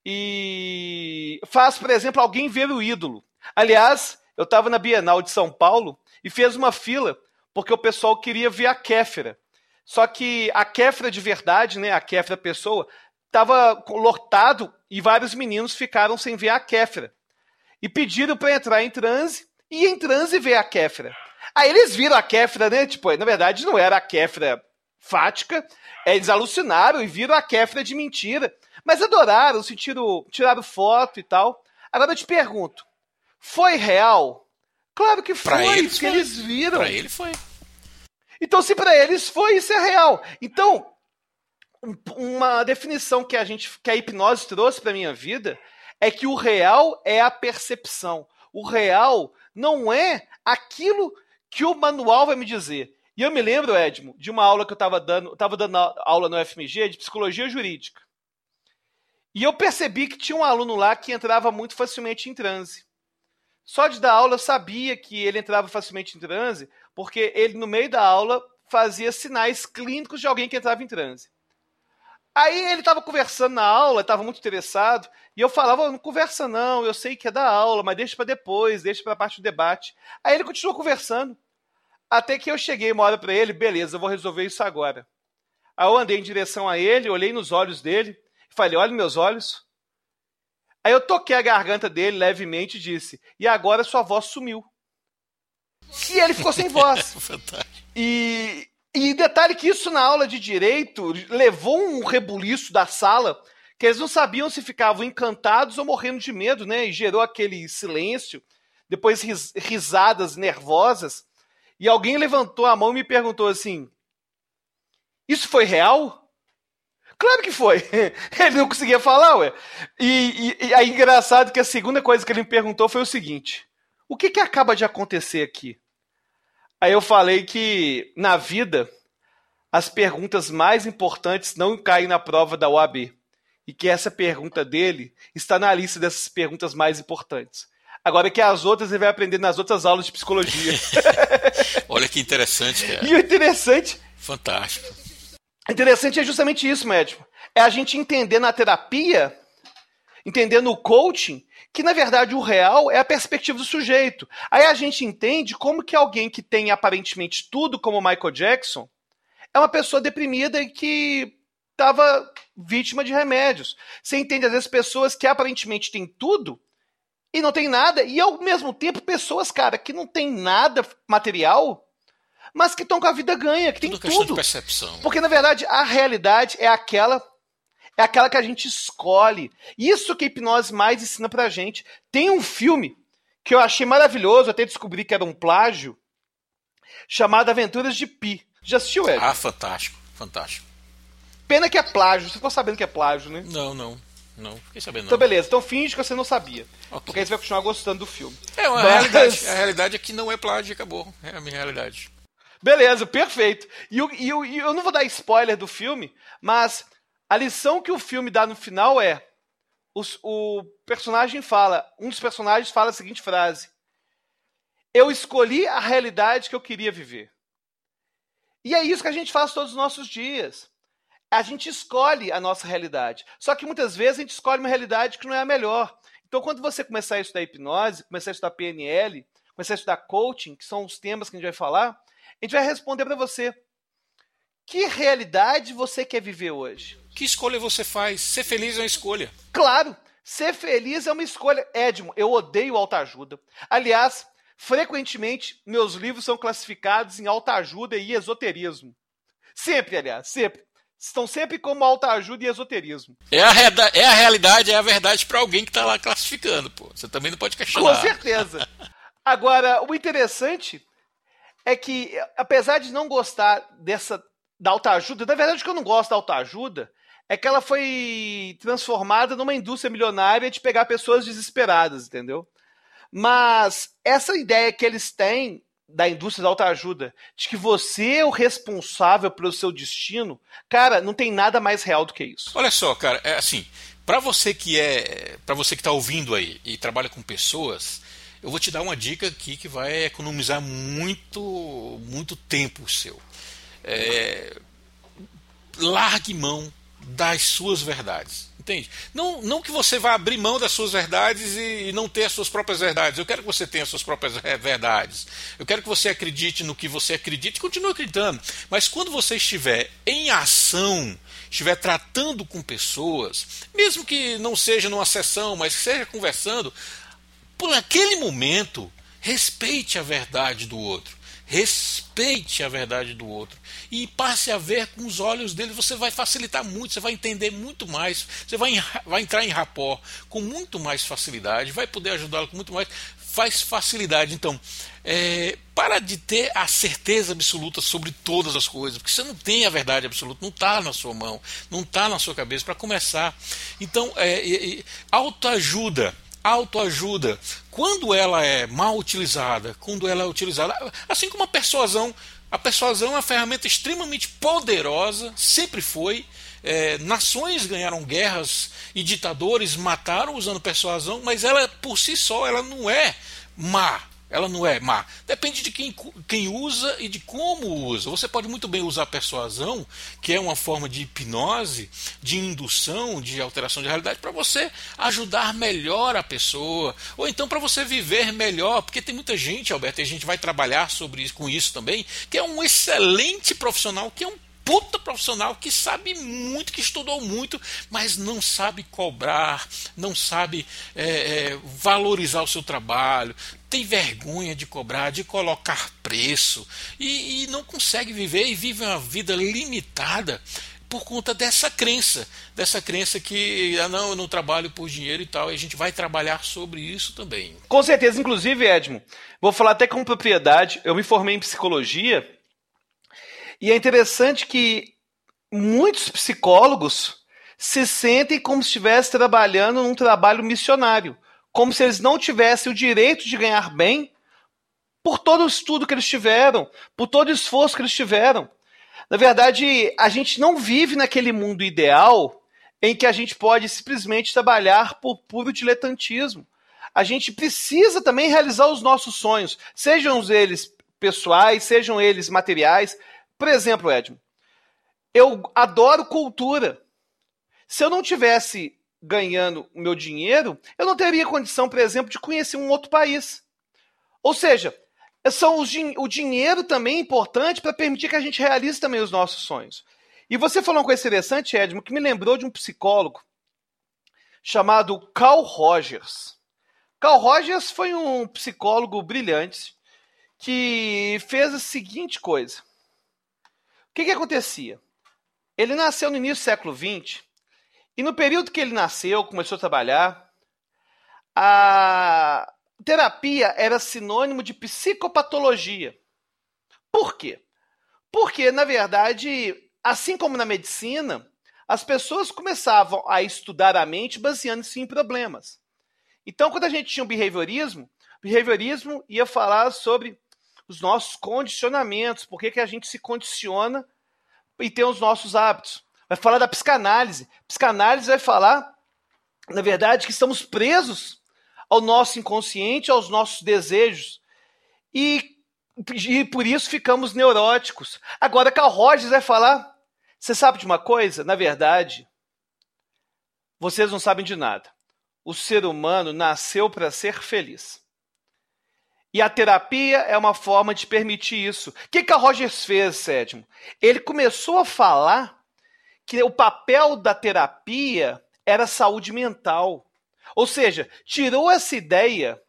Speaker 3: e faz, por exemplo, alguém ver o ídolo. Aliás, eu estava na Bienal de São Paulo e fez uma fila porque o pessoal queria ver a Kéfera. Só que a Kéfera de verdade, né, a Kéfera pessoa, estava lotado e vários meninos ficaram sem ver a Kéfera. E pediram para entrar em transe e em transe ver a Kéfera. Aí eles viram a Kéfera, né? Tipo, na verdade não era a Kéfera fática, é, eles alucinaram e viram a Kéfera de mentira. Mas adoraram, sentiram, tiraram foto e tal. Agora eu te pergunto: foi real? Claro que foi, pra eles porque foi. eles viram.
Speaker 2: Pra ele foi.
Speaker 3: Então, se para eles foi, isso é real. Então, uma definição que a gente, que a hipnose trouxe para minha vida é que o real é a percepção. O real não é aquilo que o manual vai me dizer. E eu me lembro, Edmo, de uma aula que eu estava dando, estava dando aula no FMG de psicologia jurídica. E eu percebi que tinha um aluno lá que entrava muito facilmente em transe. Só de dar aula eu sabia que ele entrava facilmente em transe, porque ele, no meio da aula, fazia sinais clínicos de alguém que entrava em transe. Aí ele estava conversando na aula, estava muito interessado, e eu falava: não conversa não, eu sei que é da aula, mas deixa para depois, deixa para a parte do debate. Aí ele continuou conversando. Até que eu cheguei uma hora para ele, beleza, eu vou resolver isso agora. Aí eu andei em direção a ele, olhei nos olhos dele, e falei, olha meus olhos. Aí eu toquei a garganta dele levemente e disse, e agora sua voz sumiu. E ele ficou sem voz. e, e detalhe que isso na aula de direito levou um rebuliço da sala que eles não sabiam se ficavam encantados ou morrendo de medo, né? E gerou aquele silêncio, depois ris risadas nervosas. E alguém levantou a mão e me perguntou assim: Isso foi real? Claro que foi. Ele não conseguia falar, ué. E, e, e aí, engraçado que a segunda coisa que ele me perguntou foi o seguinte: O que, que acaba de acontecer aqui? Aí eu falei que na vida as perguntas mais importantes não caem na prova da OAB. E que essa pergunta dele está na lista dessas perguntas mais importantes. Agora que as outras ele vai aprender nas outras aulas de psicologia.
Speaker 2: Olha que interessante, cara.
Speaker 3: E o interessante.
Speaker 2: Fantástico.
Speaker 3: Interessante é justamente isso, médico. É a gente entender na terapia, entender no coaching, que na verdade o real é a perspectiva do sujeito. Aí a gente entende como que alguém que tem aparentemente tudo como Michael Jackson é uma pessoa deprimida e que estava vítima de remédios. Você entende às vezes pessoas que aparentemente têm tudo e não tem nada, e ao mesmo tempo pessoas, cara, que não tem nada material, mas que estão com a vida ganha, que tudo tem tudo.
Speaker 2: De percepção.
Speaker 3: Porque na verdade a realidade é aquela é aquela que a gente escolhe. Isso que a hipnose mais ensina pra gente. Tem um filme que eu achei maravilhoso, até descobri que era um plágio, chamado Aventuras de Pi. Já assistiu, Ed?
Speaker 2: Ah, fantástico, fantástico.
Speaker 3: Pena que é plágio. Você ficou sabendo que é plágio, né?
Speaker 2: Não, não. Não, fiquei sabendo não.
Speaker 3: Então beleza, então finge que você não sabia. Okay. Porque aí você vai continuar gostando do filme.
Speaker 2: É, a, Mas... realidade, a realidade é que não é plágio e acabou. É a minha realidade.
Speaker 3: Beleza, perfeito. E, eu, e, eu, eu não vou dar spoiler do filme, mas a lição que o filme dá no final é: os, o personagem fala, um dos personagens fala a seguinte frase: Eu escolhi a realidade que eu queria viver. E é isso que a gente faz todos os nossos dias. A gente escolhe a nossa realidade. Só que muitas vezes a gente escolhe uma realidade que não é a melhor. Então, quando você começar a estudar hipnose, começar a estudar PNL, começar a estudar coaching, que são os temas que a gente vai falar, a gente vai responder para você: que realidade você quer viver hoje?
Speaker 2: Que escolha você faz? Ser feliz é uma escolha.
Speaker 3: Claro, ser feliz é uma escolha. Edmo, eu odeio autoajuda. Aliás, frequentemente meus livros são classificados em autoajuda e esoterismo. Sempre, aliás, sempre. Estão sempre como autoajuda e esoterismo.
Speaker 2: É a, é a realidade, é a verdade para alguém que está lá classificando, pô. Você também não pode questionar.
Speaker 3: Com certeza. Agora, o interessante é que, apesar de não gostar dessa da autoajuda, na verdade o que eu não gosto da autoajuda é que ela foi transformada numa indústria milionária de pegar pessoas desesperadas, entendeu? Mas essa ideia que eles têm da indústria da autoajuda, de que você é o responsável pelo seu destino, cara, não tem nada mais real do que isso.
Speaker 2: Olha só, cara, é assim, para você que é, para você que está ouvindo aí e trabalha com pessoas, eu vou te dar uma dica aqui que vai economizar muito, muito tempo seu é, largue mão das suas verdades. Entende? Não, não que você vá abrir mão das suas verdades e, e não ter as suas próprias verdades. Eu quero que você tenha as suas próprias verdades. Eu quero que você acredite no que você acredita e continue acreditando. Mas quando você estiver em ação, estiver tratando com pessoas, mesmo que não seja numa sessão, mas que seja conversando, por aquele momento, respeite a verdade do outro. Respeite a verdade do outro e passe a ver com os olhos dele. Você vai facilitar muito, você vai entender muito mais, você vai, vai entrar em rapó com muito mais facilidade, vai poder ajudá-lo com muito mais faz facilidade. Então, é, para de ter a certeza absoluta sobre todas as coisas, porque você não tem a verdade absoluta, não está na sua mão, não está na sua cabeça para começar. Então, é, é, autoajuda autoajuda, quando ela é mal utilizada, quando ela é utilizada, assim como a persuasão, a persuasão é uma ferramenta extremamente poderosa, sempre foi. É, nações ganharam guerras e ditadores mataram usando persuasão, mas ela por si só ela não é má. Ela não é má. Depende de quem, quem usa e de como usa. Você pode muito bem usar persuasão, que é uma forma de hipnose, de indução, de alteração de realidade, para você ajudar melhor a pessoa. Ou então para você viver melhor. Porque tem muita gente, Alberto, e a gente vai trabalhar sobre isso, com isso também, que é um excelente profissional, que é um puta profissional que sabe muito, que estudou muito, mas não sabe cobrar, não sabe é, é, valorizar o seu trabalho, tem vergonha de cobrar, de colocar preço e, e não consegue viver e vive uma vida limitada por conta dessa crença, dessa crença que ah, não, eu não trabalho por dinheiro e tal, e a gente vai trabalhar sobre isso também.
Speaker 3: Com certeza, inclusive, Edmo, vou falar até com propriedade, eu me formei em psicologia, e é interessante que muitos psicólogos se sentem como se estivessem trabalhando num trabalho missionário, como se eles não tivessem o direito de ganhar bem por todo o estudo que eles tiveram, por todo o esforço que eles tiveram. Na verdade, a gente não vive naquele mundo ideal em que a gente pode simplesmente trabalhar por puro diletantismo. A gente precisa também realizar os nossos sonhos, sejam eles pessoais, sejam eles materiais. Por exemplo, Edmo, eu adoro cultura. Se eu não tivesse ganhando o meu dinheiro, eu não teria condição, por exemplo, de conhecer um outro país. Ou seja, são os, o dinheiro também é importante para permitir que a gente realize também os nossos sonhos. E você falou uma coisa interessante, Edmo, que me lembrou de um psicólogo chamado Carl Rogers. Carl Rogers foi um psicólogo brilhante que fez a seguinte coisa. O que, que acontecia? Ele nasceu no início do século XX e no período que ele nasceu, começou a trabalhar, a, terapia era sinônimo de psicopatologia. Por quê? Porque, na verdade, assim como na medicina, as pessoas começavam a estudar a mente baseando-se em problemas. Então, quando a gente tinha o behaviorismo, o behaviorismo ia falar sobre os nossos condicionamentos, por que, que a gente se condiciona e tem os nossos hábitos. Vai falar da psicanálise. Psicanálise vai falar, na verdade, que estamos presos ao nosso inconsciente, aos nossos desejos. E, e por isso ficamos neuróticos. Agora, Carl Rogers vai falar: você sabe de uma coisa? Na verdade, vocês não sabem de nada. O ser humano nasceu para ser feliz. E a terapia é uma forma de permitir isso. O que Carl Rogers fez, Sétimo? Ele começou a falar que o papel da terapia era saúde mental. Ou seja, tirou essa ideia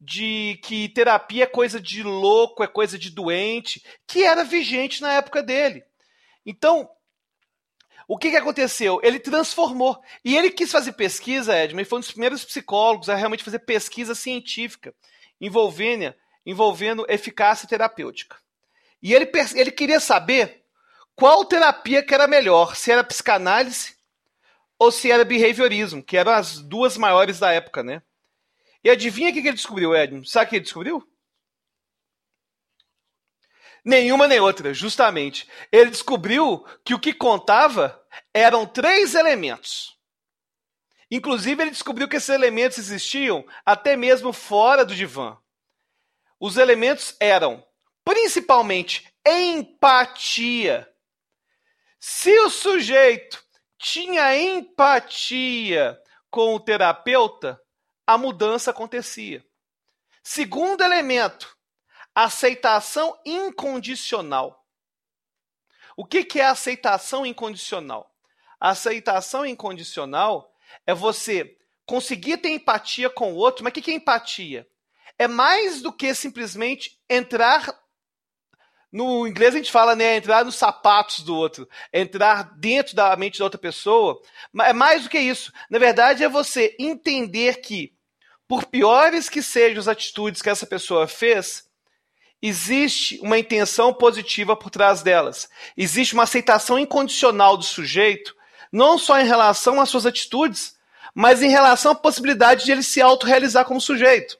Speaker 3: de que terapia é coisa de louco, é coisa de doente, que era vigente na época dele. Então, o que, que aconteceu? Ele transformou. E ele quis fazer pesquisa, Edmund, ele foi um dos primeiros psicólogos a realmente fazer pesquisa científica envolvendo, envolvendo eficácia terapêutica. E ele, ele queria saber qual terapia que era melhor, se era psicanálise ou se era behaviorismo, que eram as duas maiores da época, né? E adivinha o que ele descobriu, Edmund? Sabe o que ele descobriu? Nenhuma nem outra, justamente. Ele descobriu que o que contava eram três elementos. Inclusive, ele descobriu que esses elementos existiam até mesmo fora do divã. Os elementos eram, principalmente, empatia. Se o sujeito tinha empatia com o terapeuta, a mudança acontecia. Segundo elemento, aceitação incondicional. O que, que é aceitação incondicional? Aceitação incondicional é você conseguir ter empatia com o outro, mas o que, que é empatia? É mais do que simplesmente entrar no inglês a gente fala, né, entrar nos sapatos do outro, entrar dentro da mente da outra pessoa. É mais do que isso. Na verdade, é você entender que, por piores que sejam as atitudes que essa pessoa fez, existe uma intenção positiva por trás delas. Existe uma aceitação incondicional do sujeito, não só em relação às suas atitudes, mas em relação à possibilidade de ele se autorrealizar como sujeito.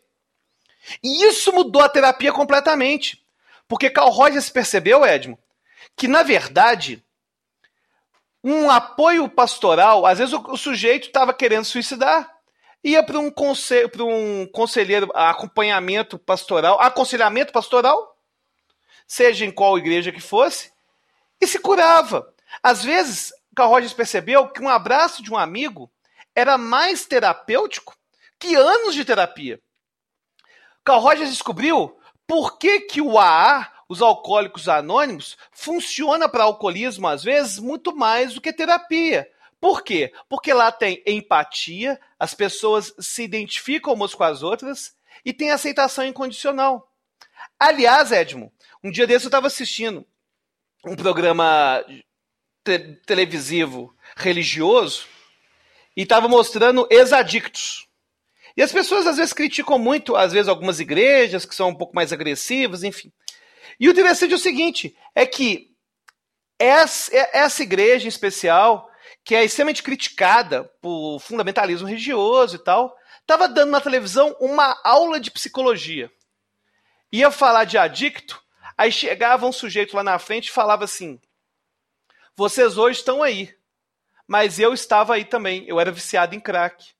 Speaker 3: E isso mudou a terapia completamente. Porque Carl Rogers percebeu, Edmo, que na verdade um apoio pastoral, às vezes o, o sujeito estava querendo suicidar, ia para um, conselho, um conselheiro, acompanhamento pastoral, aconselhamento pastoral, seja em qual igreja que fosse, e se curava. Às vezes, Carl Rogers percebeu que um abraço de um amigo era mais terapêutico que anos de terapia. Carl Rogers descobriu por que, que o AA, os alcoólicos anônimos, funciona para alcoolismo, às vezes, muito mais do que terapia. Por quê? Porque lá tem empatia, as pessoas se identificam umas com as outras e tem aceitação incondicional. Aliás, Edmo, um dia desse eu estava assistindo um programa te televisivo religioso e estava mostrando ex-adictos. E as pessoas às vezes criticam muito, às vezes, algumas igrejas que são um pouco mais agressivas, enfim. E o interessante é o seguinte: é que essa, essa igreja em especial, que é extremamente criticada por fundamentalismo religioso e tal, estava dando na televisão uma aula de psicologia. Ia falar de adicto, aí chegava um sujeito lá na frente e falava assim: Vocês hoje estão aí, mas eu estava aí também, eu era viciado em crack.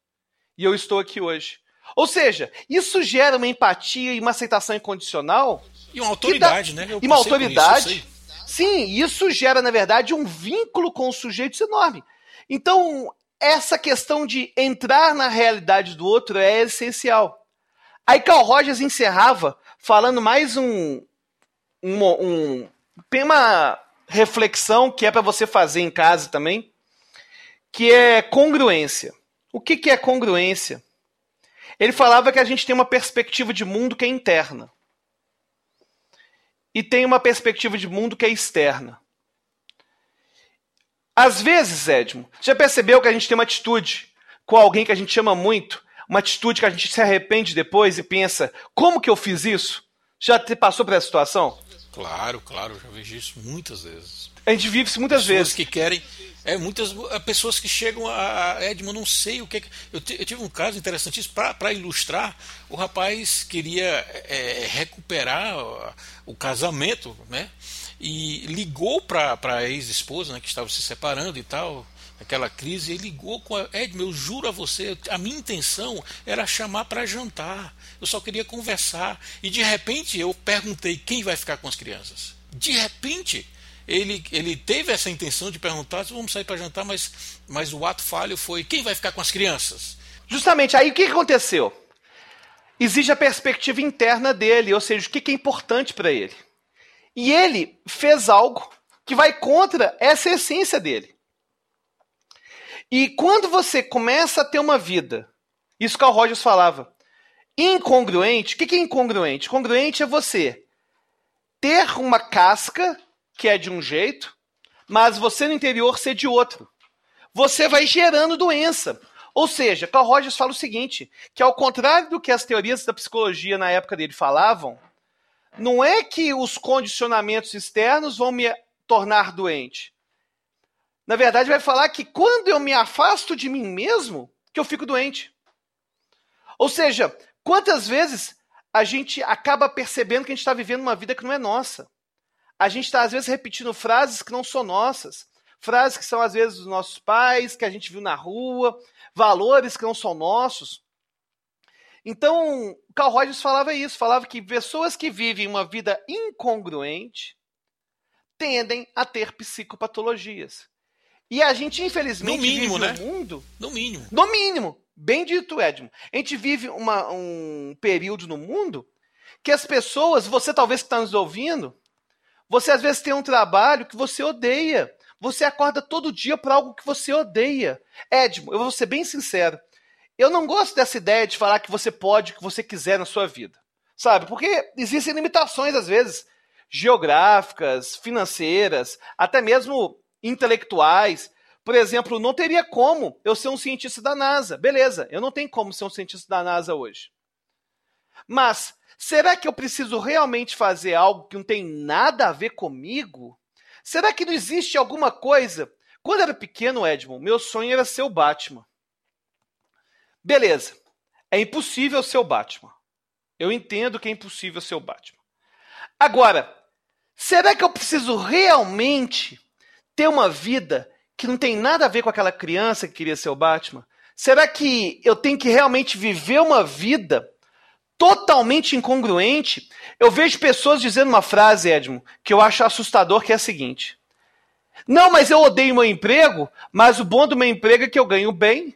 Speaker 3: E eu estou aqui hoje. Ou seja, isso gera uma empatia e uma aceitação incondicional.
Speaker 2: E uma autoridade,
Speaker 3: dá,
Speaker 2: né? Eu
Speaker 3: e uma autoridade. Isso, Sim, isso gera, na verdade, um vínculo com os sujeitos enorme. Então, essa questão de entrar na realidade do outro é essencial. Aí Carl Rogers encerrava falando mais um, um, um uma reflexão que é para você fazer em casa também, que é congruência. O que, que é congruência? Ele falava que a gente tem uma perspectiva de mundo que é interna e tem uma perspectiva de mundo que é externa. Às vezes, Edmo, já percebeu que a gente tem uma atitude com alguém que a gente ama muito, uma atitude que a gente se arrepende depois e pensa: como que eu fiz isso? Já te passou por essa situação?
Speaker 2: Claro, claro, já vejo isso muitas vezes.
Speaker 3: A gente vive isso muitas
Speaker 2: pessoas
Speaker 3: vezes.
Speaker 2: que querem. É, muitas é, pessoas que chegam a. Edmo, não sei o que. Eu, eu tive um caso interessantíssimo para ilustrar. O rapaz queria é, recuperar o casamento, né? E ligou para a ex-esposa, né, que estava se separando e tal, aquela crise, e ligou com a Edmo, eu juro a você, a minha intenção era chamar para jantar. Eu só queria conversar. E de repente eu perguntei quem vai ficar com as crianças. De repente, ele, ele teve essa intenção de perguntar se vamos sair para jantar, mas, mas o ato falho foi quem vai ficar com as crianças?
Speaker 3: Justamente, aí o que aconteceu? Exige a perspectiva interna dele, ou seja, o que é importante para ele. E ele fez algo que vai contra essa essência dele. E quando você começa a ter uma vida, isso que o Rogers falava, incongruente, o que é incongruente? Congruente é você ter uma casca que é de um jeito, mas você no interior ser de outro. Você vai gerando doença. Ou seja, Carl Rogers fala o seguinte, que ao contrário do que as teorias da psicologia na época dele falavam, não é que os condicionamentos externos vão me tornar doente. Na verdade, vai falar que quando eu me afasto de mim mesmo, que eu fico doente. Ou seja, quantas vezes a gente acaba percebendo que a gente está vivendo uma vida que não é nossa a gente está, às vezes, repetindo frases que não são nossas. Frases que são, às vezes, dos nossos pais, que a gente viu na rua, valores que não são nossos. Então, Carl Rogers falava isso, falava que pessoas que vivem uma vida incongruente tendem a ter psicopatologias. E a gente, infelizmente,
Speaker 2: no mínimo,
Speaker 3: vive
Speaker 2: né?
Speaker 3: um mundo.
Speaker 2: No mínimo.
Speaker 3: No mínimo. Bem dito, Edmo. A gente vive uma, um período no mundo que as pessoas, você talvez que está nos ouvindo, você às vezes tem um trabalho que você odeia. Você acorda todo dia para algo que você odeia. Edmo, eu vou ser bem sincero. Eu não gosto dessa ideia de falar que você pode o que você quiser na sua vida. Sabe? Porque existem limitações, às vezes, geográficas, financeiras, até mesmo intelectuais. Por exemplo, não teria como eu ser um cientista da NASA. Beleza, eu não tenho como ser um cientista da NASA hoje. Mas Será que eu preciso realmente fazer algo que não tem nada a ver comigo? Será que não existe alguma coisa? Quando eu era pequeno, Edmond, meu sonho era ser o Batman. Beleza. É impossível ser o Batman. Eu entendo que é impossível ser o Batman. Agora, será que eu preciso realmente ter uma vida que não tem nada a ver com aquela criança que queria ser o Batman? Será que eu tenho que realmente viver uma vida totalmente incongruente. Eu vejo pessoas dizendo uma frase, Edmo, que eu acho assustador, que é a seguinte: Não, mas eu odeio meu emprego, mas o bom do meu emprego é que eu ganho bem.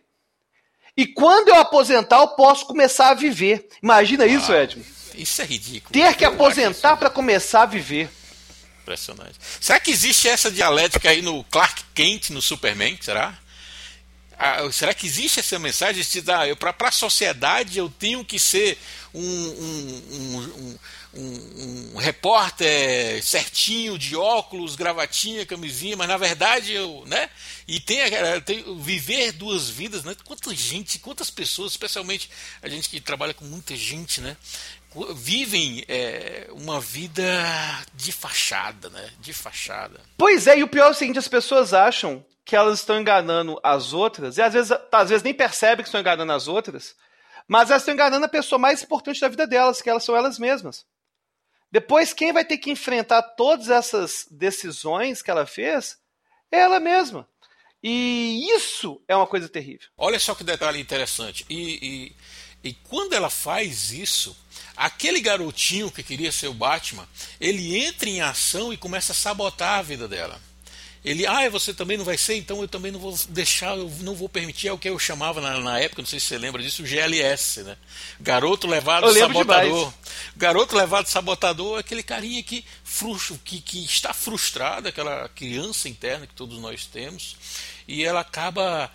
Speaker 3: E quando eu aposentar, eu posso começar a viver. Imagina isso, ah, Edmo.
Speaker 2: Isso é ridículo.
Speaker 3: Ter que aposentar para começar a viver.
Speaker 2: Impressionante. Será que existe essa dialética aí no Clark Kent, no Superman? Será? a, será que existe essa mensagem de ah, para a sociedade eu tenho que ser um, um, um, um, repórter certinho, de óculos, gravatinha, camisinha, mas na verdade eu, né? E tem, tem viver duas vidas, né? Quanta gente, quantas pessoas, especialmente a gente que trabalha com muita gente, né? Vivem é, uma vida de fachada, né? De fachada.
Speaker 3: Pois é, e o pior é o seguinte, as pessoas acham que elas estão enganando as outras, e às vezes, às vezes nem percebem que estão enganando as outras, mas elas estão enganando a pessoa mais importante da vida delas, que elas são elas mesmas. Depois, quem vai ter que enfrentar todas essas decisões que ela fez é ela mesma. E isso é uma coisa terrível.
Speaker 2: Olha só que detalhe interessante. E, e, e quando ela faz isso, aquele garotinho que queria ser o Batman, ele entra em ação e começa a sabotar a vida dela. Ele, ah, você também não vai ser, então eu também não vou deixar, eu não vou permitir, é o que eu chamava na, na época, não sei se você lembra disso, o GLS, né? Garoto levado sabotador. Garoto levado sabotador é aquele carinha que, frustro, que, que está frustrado, aquela criança interna que todos nós temos, e ela acaba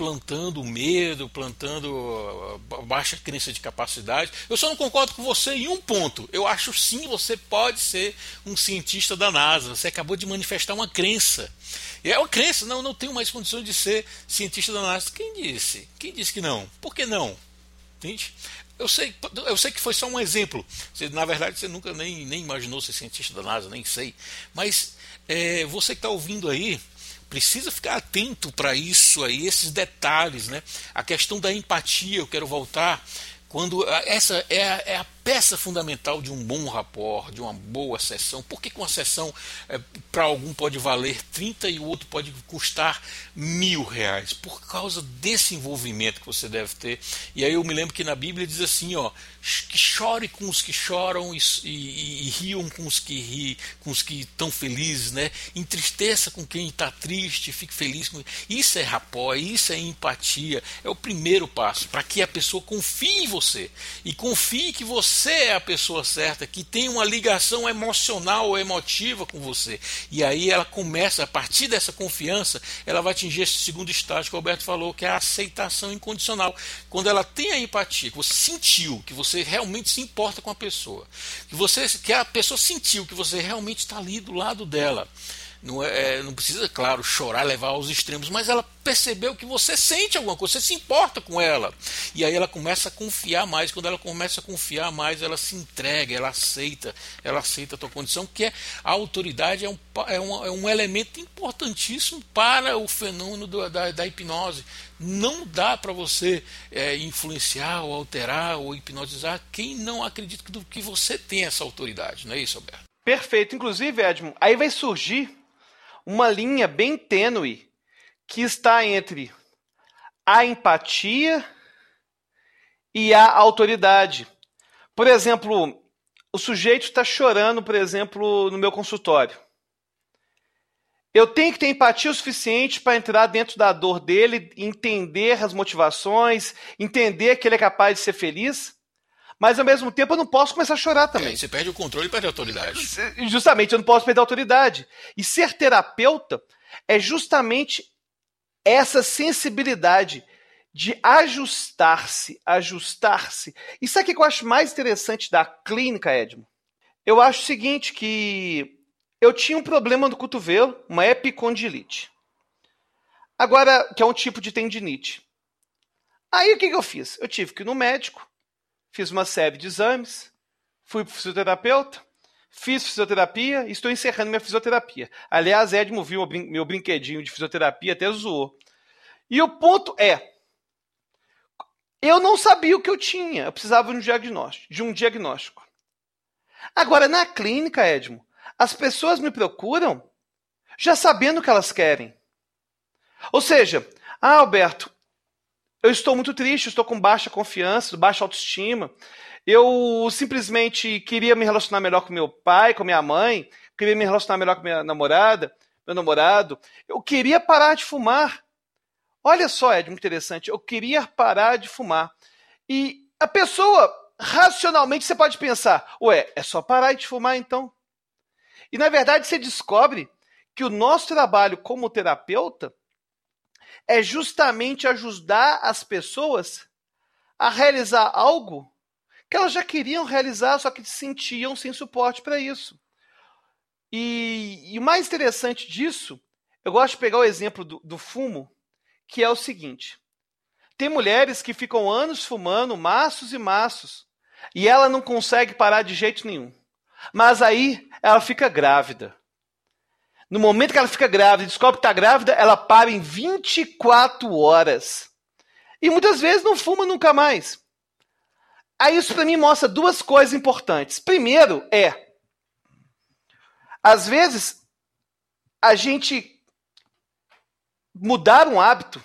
Speaker 2: plantando medo, plantando uh, baixa crença de capacidade. Eu só não concordo com você em um ponto. Eu acho sim você pode ser um cientista da NASA. Você acabou de manifestar uma crença. E é uma crença, não, não tenho mais condições de ser cientista da NASA. Quem disse? Quem disse que não? Por que não? Entende? Eu sei, eu sei que foi só um exemplo. Você, na verdade, você nunca nem, nem imaginou ser cientista da NASA, nem sei. Mas é, você que está ouvindo aí, precisa ficar atento para isso aí, esses detalhes, né? A questão da empatia, eu quero voltar quando essa é a, é a peça fundamental de um bom rapport, de uma boa sessão. Por que, que uma sessão é, para algum pode valer 30 e o outro pode custar mil reais? Por causa desse envolvimento que você deve ter. E aí eu me lembro que na Bíblia diz assim, ó, que chore com os que choram e, e, e riam com os que ri, com os que estão felizes, né? Entristeça com quem está triste, fique feliz com isso é rapport, isso é empatia, é o primeiro passo para que a pessoa confie em você e confie que você você é a pessoa certa, que tem uma ligação emocional ou emotiva com você. E aí ela começa, a partir dessa confiança, ela vai atingir esse segundo estágio que o Alberto falou, que é a aceitação incondicional. Quando ela tem a empatia, que você sentiu que você realmente se importa com a pessoa, que você que a pessoa sentiu que você realmente está ali do lado dela. Não, é, é, não precisa, claro, chorar, levar aos extremos, mas ela percebeu que você sente alguma coisa, você se importa com ela. E aí ela começa a confiar mais. Quando ela começa a confiar mais, ela se entrega, ela aceita, ela aceita a tua condição, que é a autoridade é um, é um, é um elemento importantíssimo para o fenômeno do, da, da hipnose. Não dá para você é, influenciar ou alterar ou hipnotizar quem não acredita que, você tem essa autoridade, não é isso, Alberto?
Speaker 3: Perfeito. Inclusive, Edmund, aí vai surgir uma linha bem tênue que está entre a empatia e a autoridade. Por exemplo, o sujeito está chorando, por exemplo, no meu consultório. Eu tenho que ter empatia o suficiente para entrar dentro da dor dele, entender as motivações, entender que ele é capaz de ser feliz, mas ao mesmo tempo eu não posso começar a chorar também. É,
Speaker 2: você perde o controle e perde a autoridade.
Speaker 3: Justamente, eu não posso perder a autoridade. E ser terapeuta é justamente essa sensibilidade de ajustar-se, ajustar-se. E sabe o que eu acho mais interessante da clínica, Edmo? Eu acho o seguinte, que eu tinha um problema no cotovelo, uma epicondilite. Agora, que é um tipo de tendinite. Aí o que, que eu fiz? Eu tive que ir no médico, fiz uma série de exames, fui para o fisioterapeuta, fiz fisioterapia e estou encerrando minha fisioterapia. Aliás, Edmo viu meu brinquedinho de fisioterapia, até zoou. E o ponto é, eu não sabia o que eu tinha, eu precisava de um diagnóstico. De um diagnóstico. Agora, na clínica, Edmo, as pessoas me procuram já sabendo o que elas querem. Ou seja, ah, Alberto, eu estou muito triste, estou com baixa confiança, baixa autoestima. Eu simplesmente queria me relacionar melhor com meu pai, com minha mãe, queria me relacionar melhor com minha namorada, meu namorado. Eu queria parar de fumar. Olha só, Ed, muito interessante. Eu queria parar de fumar. E a pessoa, racionalmente, você pode pensar: ué, é só parar de fumar então? E na verdade você descobre que o nosso trabalho como terapeuta é justamente ajudar as pessoas a realizar algo que elas já queriam realizar, só que se sentiam sem suporte para isso. E, e, o mais interessante disso, eu gosto de pegar o exemplo do, do fumo, que é o seguinte: tem mulheres que ficam anos fumando maços e maços e ela não consegue parar de jeito nenhum. Mas aí ela fica grávida. No momento que ela fica grávida descobre que está grávida, ela para em 24 horas. E muitas vezes não fuma nunca mais. Aí isso para mim mostra duas coisas importantes. Primeiro é, às vezes, a gente mudar um hábito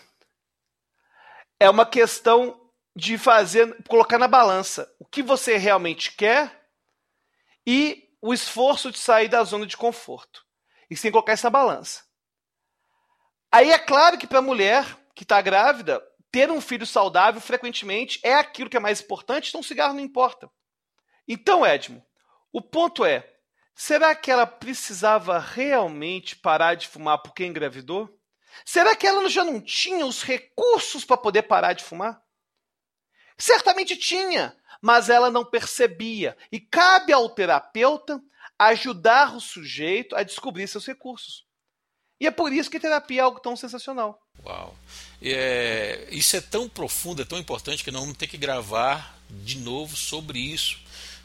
Speaker 3: é uma questão de fazer, colocar na balança o que você realmente quer e o esforço de sair da zona de conforto. E sem colocar essa balança. Aí é claro que para a mulher que está grávida, ter um filho saudável frequentemente é aquilo que é mais importante, então o cigarro não importa. Então, Edmo, o ponto é: será que ela precisava realmente parar de fumar porque engravidou? Será que ela já não tinha os recursos para poder parar de fumar? Certamente tinha, mas ela não percebia. E cabe ao terapeuta ajudar o sujeito a descobrir seus recursos. E é por isso que terapia é algo tão sensacional.
Speaker 2: Uau! É, isso é tão profundo, é tão importante que nós vamos ter que gravar de novo sobre isso.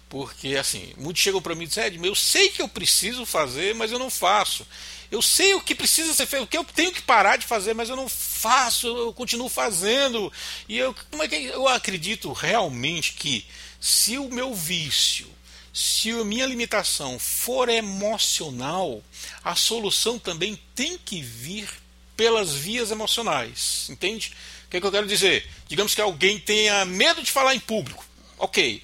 Speaker 2: Porque, assim, muitos chegam para mim e dizem, Ed, eu sei que eu preciso fazer, mas eu não faço. Eu sei o que precisa ser feito, o que eu tenho que parar de fazer, mas eu não faço, eu continuo fazendo. E eu, como é que eu acredito realmente que se o meu vício, se a minha limitação for emocional, a solução também tem que vir pelas vias emocionais. Entende? O que, é que eu quero dizer? Digamos que alguém tenha medo de falar em público. Ok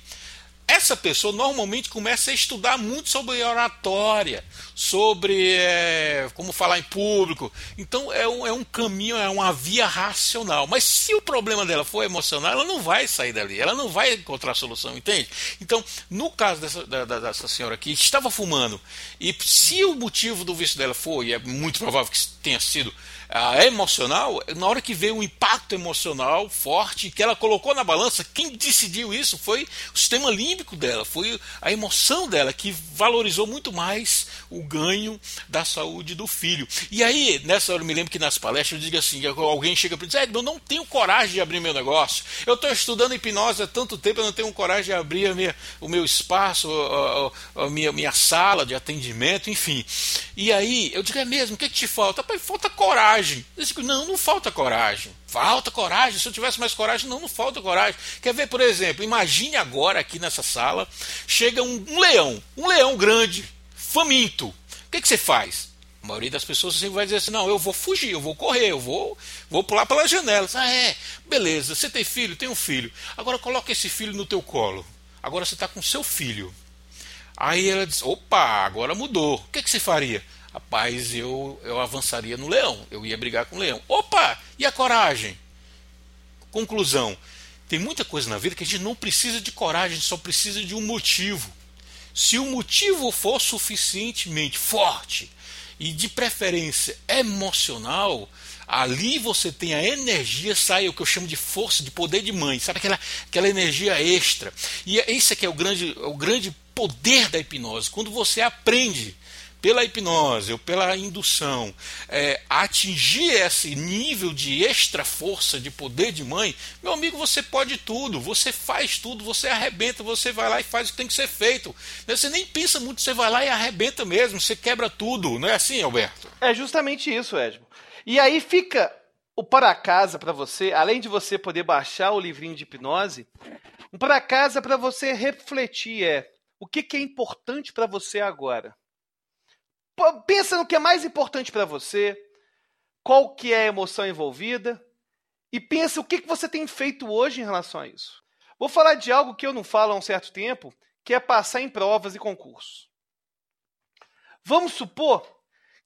Speaker 2: essa pessoa normalmente começa a estudar muito sobre oratória, sobre é, como falar em público. Então é um, é um caminho, é uma via racional. Mas se o problema dela for emocional, ela não vai sair dali, ela não vai encontrar solução, entende? Então, no caso dessa, da, dessa senhora aqui, estava fumando, e se o motivo do vício dela foi, e é muito provável que tenha sido a emocional, na hora que veio um impacto emocional forte que ela colocou na balança, quem decidiu isso foi o sistema límbico dela, foi a emoção dela que valorizou muito mais o ganho da saúde do filho. E aí, nessa hora eu me lembro que nas palestras eu digo assim, alguém chega para e diz, eu não tenho coragem de abrir meu negócio. Eu estou estudando hipnose há tanto tempo, eu não tenho coragem de abrir minha, o meu espaço, a, a, a, minha, minha sala de atendimento, enfim. E aí, eu digo, é mesmo, o que, que te falta? Falta coragem coragem. Eu digo, não, não falta coragem. Falta coragem. Se eu tivesse mais coragem, não, não falta coragem. Quer ver, por exemplo, imagine agora aqui nessa sala, chega um, um leão, um leão grande, faminto. O que, que você faz? A maioria das pessoas sempre vai dizer assim: não, eu vou fugir, eu vou correr, eu vou, vou pular pelas janelas. Ah, é, beleza, você tem filho? Tem um filho. Agora coloca esse filho no teu colo. Agora você está com seu filho. Aí ela diz: opa, agora mudou. O que, que você faria? Rapaz, eu, eu avançaria no leão, eu ia brigar com o leão. Opa, e a coragem? Conclusão: tem muita coisa na vida que a gente não precisa de coragem, só precisa de um motivo. Se o motivo for suficientemente forte e de preferência emocional, ali você tem a energia, sai o que eu chamo de força, de poder de mãe, sabe aquela, aquela energia extra. E esse aqui é o grande, o grande poder da hipnose. Quando você aprende pela hipnose ou pela indução, é, atingir esse nível de extra força, de poder de mãe, meu amigo, você pode tudo, você faz tudo, você arrebenta, você vai lá e faz o que tem que ser feito. Você nem pensa muito, você vai lá e arrebenta mesmo, você quebra tudo, não é assim, Alberto?
Speaker 3: É justamente isso, Edmo. E aí fica o para casa para você, além de você poder baixar o livrinho de hipnose, um para casa para você refletir é o que, que é importante para você agora. Pensa no que é mais importante para você, qual que é a emoção envolvida e pensa o que, que você tem feito hoje em relação a isso. Vou falar de algo que eu não falo há um certo tempo, que é passar em provas e concursos. Vamos supor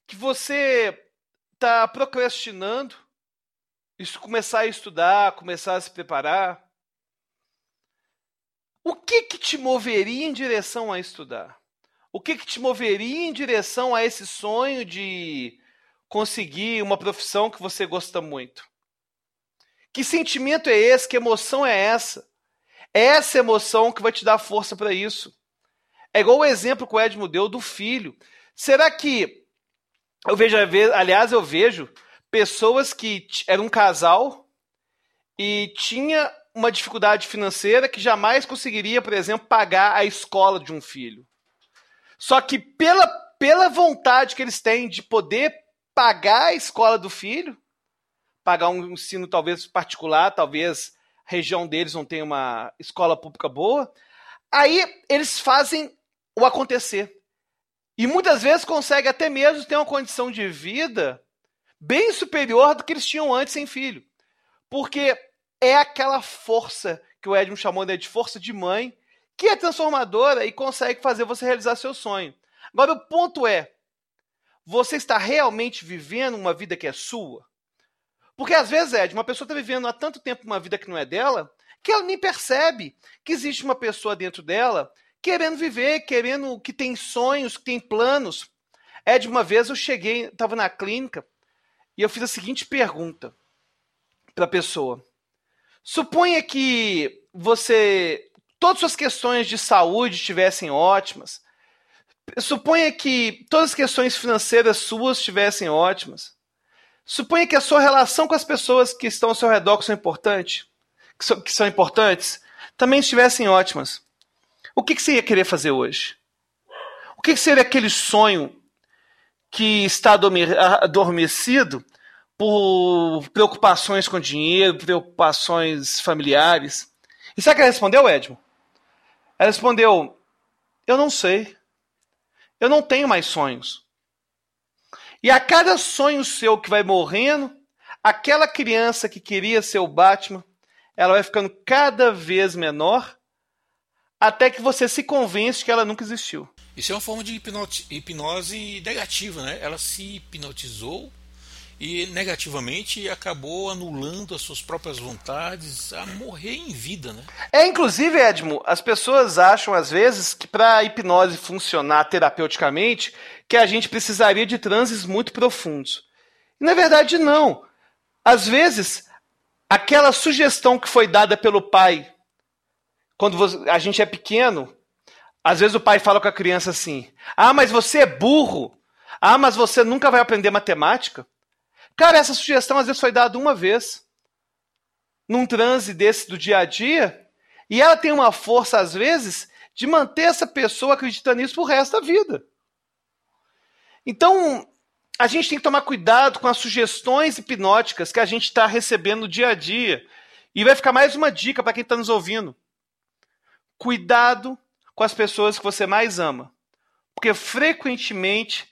Speaker 3: que você está procrastinando isso começar a estudar, começar a se preparar. O que, que te moveria em direção a estudar? O que, que te moveria em direção a esse sonho de conseguir uma profissão que você gosta muito? Que sentimento é esse? Que emoção é essa? É essa emoção que vai te dar força para isso. É igual o exemplo que o Edmo deu do filho. Será que eu vejo, aliás, eu vejo pessoas que eram um casal e tinha uma dificuldade financeira que jamais conseguiria, por exemplo, pagar a escola de um filho. Só que pela, pela vontade que eles têm de poder pagar a escola do filho, pagar um ensino talvez particular, talvez a região deles não tenha uma escola pública boa, aí eles fazem o acontecer. E muitas vezes conseguem até mesmo ter uma condição de vida bem superior do que eles tinham antes sem filho. Porque é aquela força que o Edmund chamou né, de força de mãe, que é transformadora e consegue fazer você realizar seu sonho. Agora, o ponto é: você está realmente vivendo uma vida que é sua? Porque às vezes, Ed, uma pessoa está vivendo há tanto tempo uma vida que não é dela, que ela nem percebe que existe uma pessoa dentro dela querendo viver, querendo que tem sonhos, que tem planos. Ed, uma vez eu cheguei, estava na clínica e eu fiz a seguinte pergunta para a pessoa: Suponha que você todas as suas questões de saúde estivessem ótimas. Suponha que todas as questões financeiras suas estivessem ótimas. Suponha que a sua relação com as pessoas que estão ao seu redor que são importantes, que são, que são importantes, também estivessem ótimas. O que, que você ia querer fazer hoje? O que, que seria aquele sonho que está adormecido por preocupações com dinheiro, preocupações familiares? E sabe o que ela respondeu, Edmo? Ela respondeu: Eu não sei. Eu não tenho mais sonhos. E a cada sonho seu que vai morrendo, aquela criança que queria ser o Batman, ela vai ficando cada vez menor até que você se convence que ela nunca existiu.
Speaker 2: Isso é uma forma de hipnose negativa, né? Ela se hipnotizou e negativamente acabou anulando as suas próprias vontades a morrer em vida, né?
Speaker 3: É, inclusive, Edmo, as pessoas acham às vezes que para a hipnose funcionar terapeuticamente, que a gente precisaria de transes muito profundos. E, na verdade, não. Às vezes, aquela sugestão que foi dada pelo pai quando a gente é pequeno, às vezes o pai fala com a criança assim: Ah, mas você é burro. Ah, mas você nunca vai aprender matemática. Cara, essa sugestão às vezes foi dada uma vez, num transe desse do dia a dia, e ela tem uma força, às vezes, de manter essa pessoa acreditando nisso pro resto da vida. Então, a gente tem que tomar cuidado com as sugestões hipnóticas que a gente está recebendo no dia a dia. E vai ficar mais uma dica para quem está nos ouvindo. Cuidado com as pessoas que você mais ama, porque frequentemente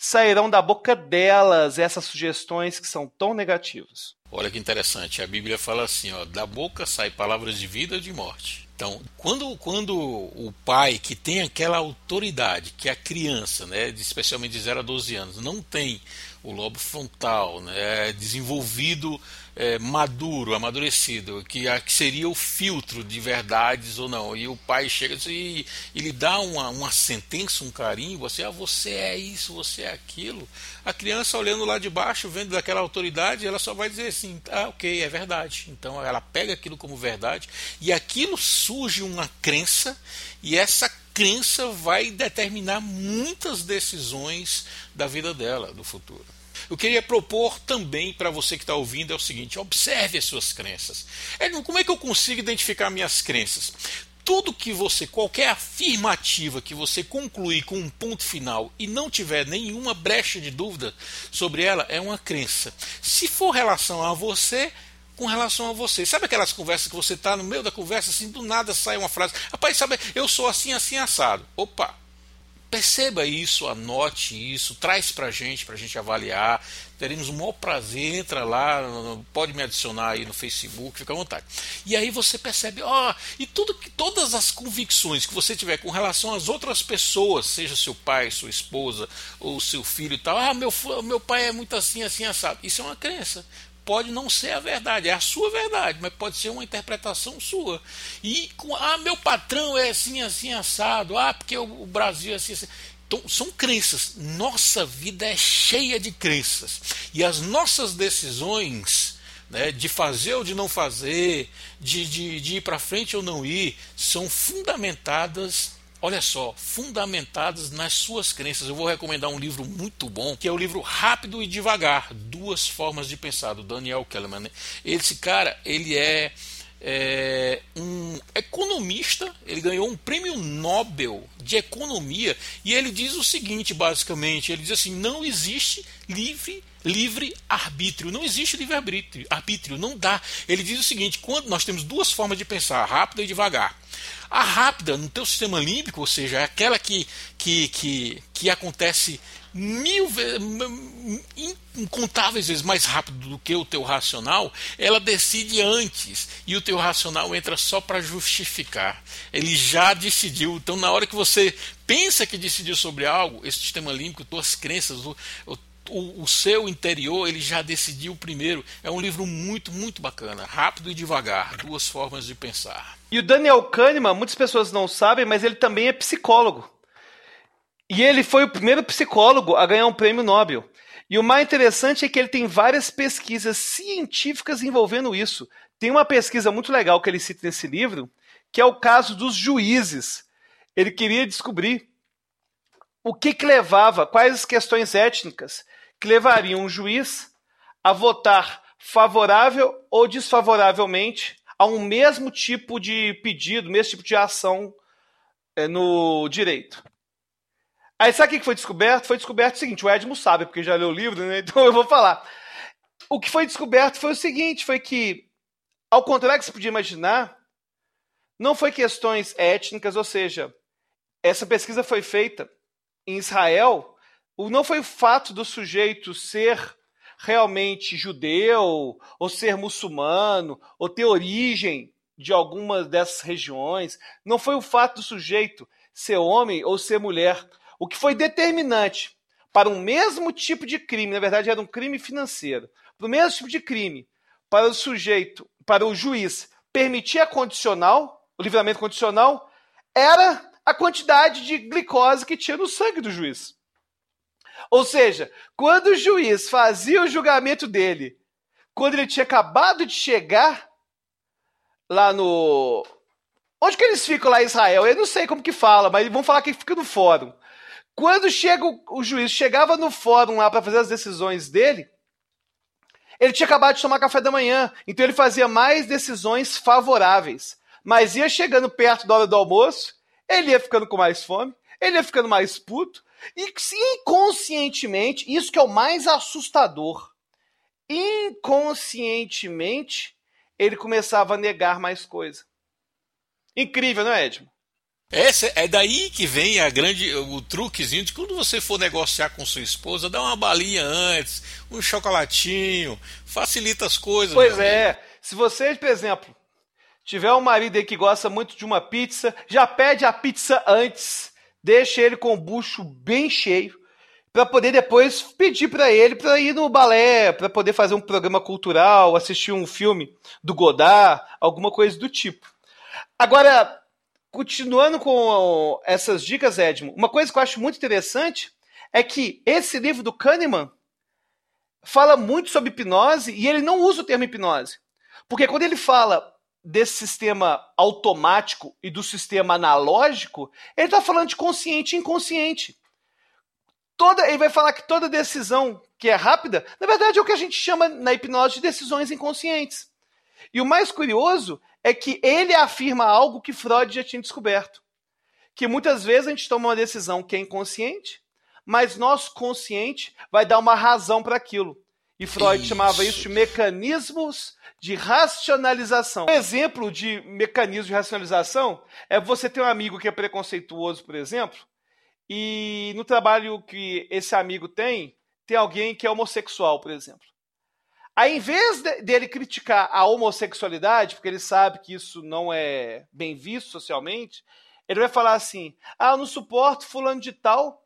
Speaker 3: sairão da boca delas essas sugestões que são tão negativas.
Speaker 2: Olha que interessante, a Bíblia fala assim, ó, da boca sai palavras de vida ou de morte. Então, quando, quando o pai que tem aquela autoridade, que é a criança, né, especialmente de 0 a 12 anos, não tem o lobo frontal né, desenvolvido é, maduro, amadurecido, que, que seria o filtro de verdades ou não. E o pai chega e ele dá uma, uma sentença, um carinho, você, ah, você é isso, você é aquilo. A criança olhando lá de baixo, vendo daquela autoridade, ela só vai dizer assim, ah, ok, é verdade. Então ela pega aquilo como verdade e aquilo surge uma crença e essa crença vai determinar muitas decisões da vida dela, do futuro. Eu queria propor também para você que está ouvindo é o seguinte: observe as suas crenças. É, como é que eu consigo identificar minhas crenças? Tudo que você, qualquer afirmativa que você concluir com um ponto final e não tiver nenhuma brecha de dúvida sobre ela, é uma crença. Se for relação a você, com relação a você. Sabe aquelas conversas que você está no meio da conversa, assim, do nada sai uma frase. Rapaz, sabe, eu sou assim, assim, assado. Opa, Perceba isso, anote isso, traz para gente, para a gente avaliar. Teremos o maior prazer, entra lá, pode me adicionar aí no Facebook, fica à vontade. E aí você percebe, ó, e tudo que todas as convicções que você tiver com relação às outras pessoas, seja seu pai, sua esposa ou seu filho e tal, ah, meu, meu pai é muito assim, assim, assado. Isso é uma crença pode não ser a verdade, é a sua verdade, mas pode ser uma interpretação sua. E com ah, meu patrão é assim, assim, assado, ah, porque o, Brasil é assim, assim. Então, são crenças. Nossa vida é cheia de crenças. E as nossas decisões né, de fazer ou de não fazer, de, de, de ir para frente ou não ir, são fundamentadas olha só, fundamentadas nas suas crenças. Eu vou recomendar um livro muito bom, que é o livro Rápido e Devagar, Duas Formas de Pensar, do Daniel Kahneman. Esse cara, ele é é, um economista, ele ganhou um prêmio Nobel de economia e ele diz o seguinte, basicamente, ele diz assim, não existe livre livre arbítrio, não existe livre arbítrio, arbítrio, não dá. Ele diz o seguinte, quando nós temos duas formas de pensar, rápida e devagar. A rápida no teu sistema límbico, ou seja, é aquela que, que, que, que acontece mil incontáveis vezes mais rápido do que o teu racional, ela decide antes e o teu racional entra só para justificar. Ele já decidiu. Então, na hora que você pensa que decidiu sobre algo, esse sistema límbico, tuas crenças, o, o, o, seu interior, ele já decidiu primeiro. É um livro muito, muito bacana. Rápido e devagar. Duas formas de pensar.
Speaker 3: E o Daniel Kahneman, muitas pessoas não sabem, mas ele também é psicólogo. E ele foi o primeiro psicólogo a ganhar um prêmio Nobel. E o mais interessante é que ele tem várias pesquisas científicas envolvendo isso. Tem uma pesquisa muito legal que ele cita nesse livro, que é o caso dos juízes. Ele queria descobrir o que, que levava, quais as questões étnicas que levariam um juiz a votar favorável ou desfavoravelmente a um mesmo tipo de pedido, mesmo tipo de ação é, no direito. Aí sabe o que foi descoberto? Foi descoberto o seguinte, o Edmo sabe, porque já leu o livro, né? Então eu vou falar. O que foi descoberto foi o seguinte, foi que, ao contrário que se podia imaginar, não foi questões étnicas, ou seja, essa pesquisa foi feita em Israel, não foi o fato do sujeito ser realmente judeu, ou ser muçulmano, ou ter origem de alguma dessas regiões, não foi o fato do sujeito ser homem ou ser mulher. O que foi determinante para um mesmo tipo de crime, na verdade era um crime financeiro, para o mesmo tipo de crime, para o sujeito, para o juiz permitir a condicional, o livramento condicional, era a quantidade de glicose que tinha no sangue do juiz. Ou seja, quando o juiz fazia o julgamento dele, quando ele tinha acabado de chegar lá no. Onde que eles ficam lá em Israel? Eu não sei como que fala, mas vamos falar que fica no fórum. Quando chega o, o juiz chegava no fórum lá para fazer as decisões dele, ele tinha acabado de tomar café da manhã, então ele fazia mais decisões favoráveis. Mas ia chegando perto da hora do almoço, ele ia ficando com mais fome, ele ia ficando mais puto, e inconscientemente, isso que é o mais assustador, inconscientemente, ele começava a negar mais coisa. Incrível, não é, Edmo?
Speaker 2: Essa, é daí que vem a grande, o truquezinho de quando você for negociar com sua esposa, dá uma balinha antes, um chocolatinho, facilita as coisas.
Speaker 3: Pois é. Amigo. Se você, por exemplo, tiver um marido aí que gosta muito de uma pizza, já pede a pizza antes, deixa ele com o bucho bem cheio, para poder depois pedir para ele para ir no balé, para poder fazer um programa cultural, assistir um filme do Godard, alguma coisa do tipo. Agora, continuando com essas dicas, Edmo, uma coisa que eu acho muito interessante é que esse livro do Kahneman fala muito sobre hipnose e ele não usa o termo hipnose. Porque quando ele fala desse sistema automático e do sistema analógico, ele está falando de consciente e inconsciente. Toda, ele vai falar que toda decisão que é rápida, na verdade é o que a gente chama na hipnose de decisões inconscientes. E o mais curioso é que ele afirma algo que Freud já tinha descoberto. Que muitas vezes a gente toma uma decisão que é inconsciente, mas nosso consciente vai dar uma razão para aquilo. E Freud isso. chamava isso de mecanismos de racionalização. Um exemplo de mecanismo de racionalização é você ter um amigo que é preconceituoso, por exemplo, e no trabalho que esse amigo tem, tem alguém que é homossexual, por exemplo. Aí, em vez de, dele criticar a homossexualidade, porque ele sabe que isso não é bem visto socialmente, ele vai falar assim: ah, eu não suporto fulano de tal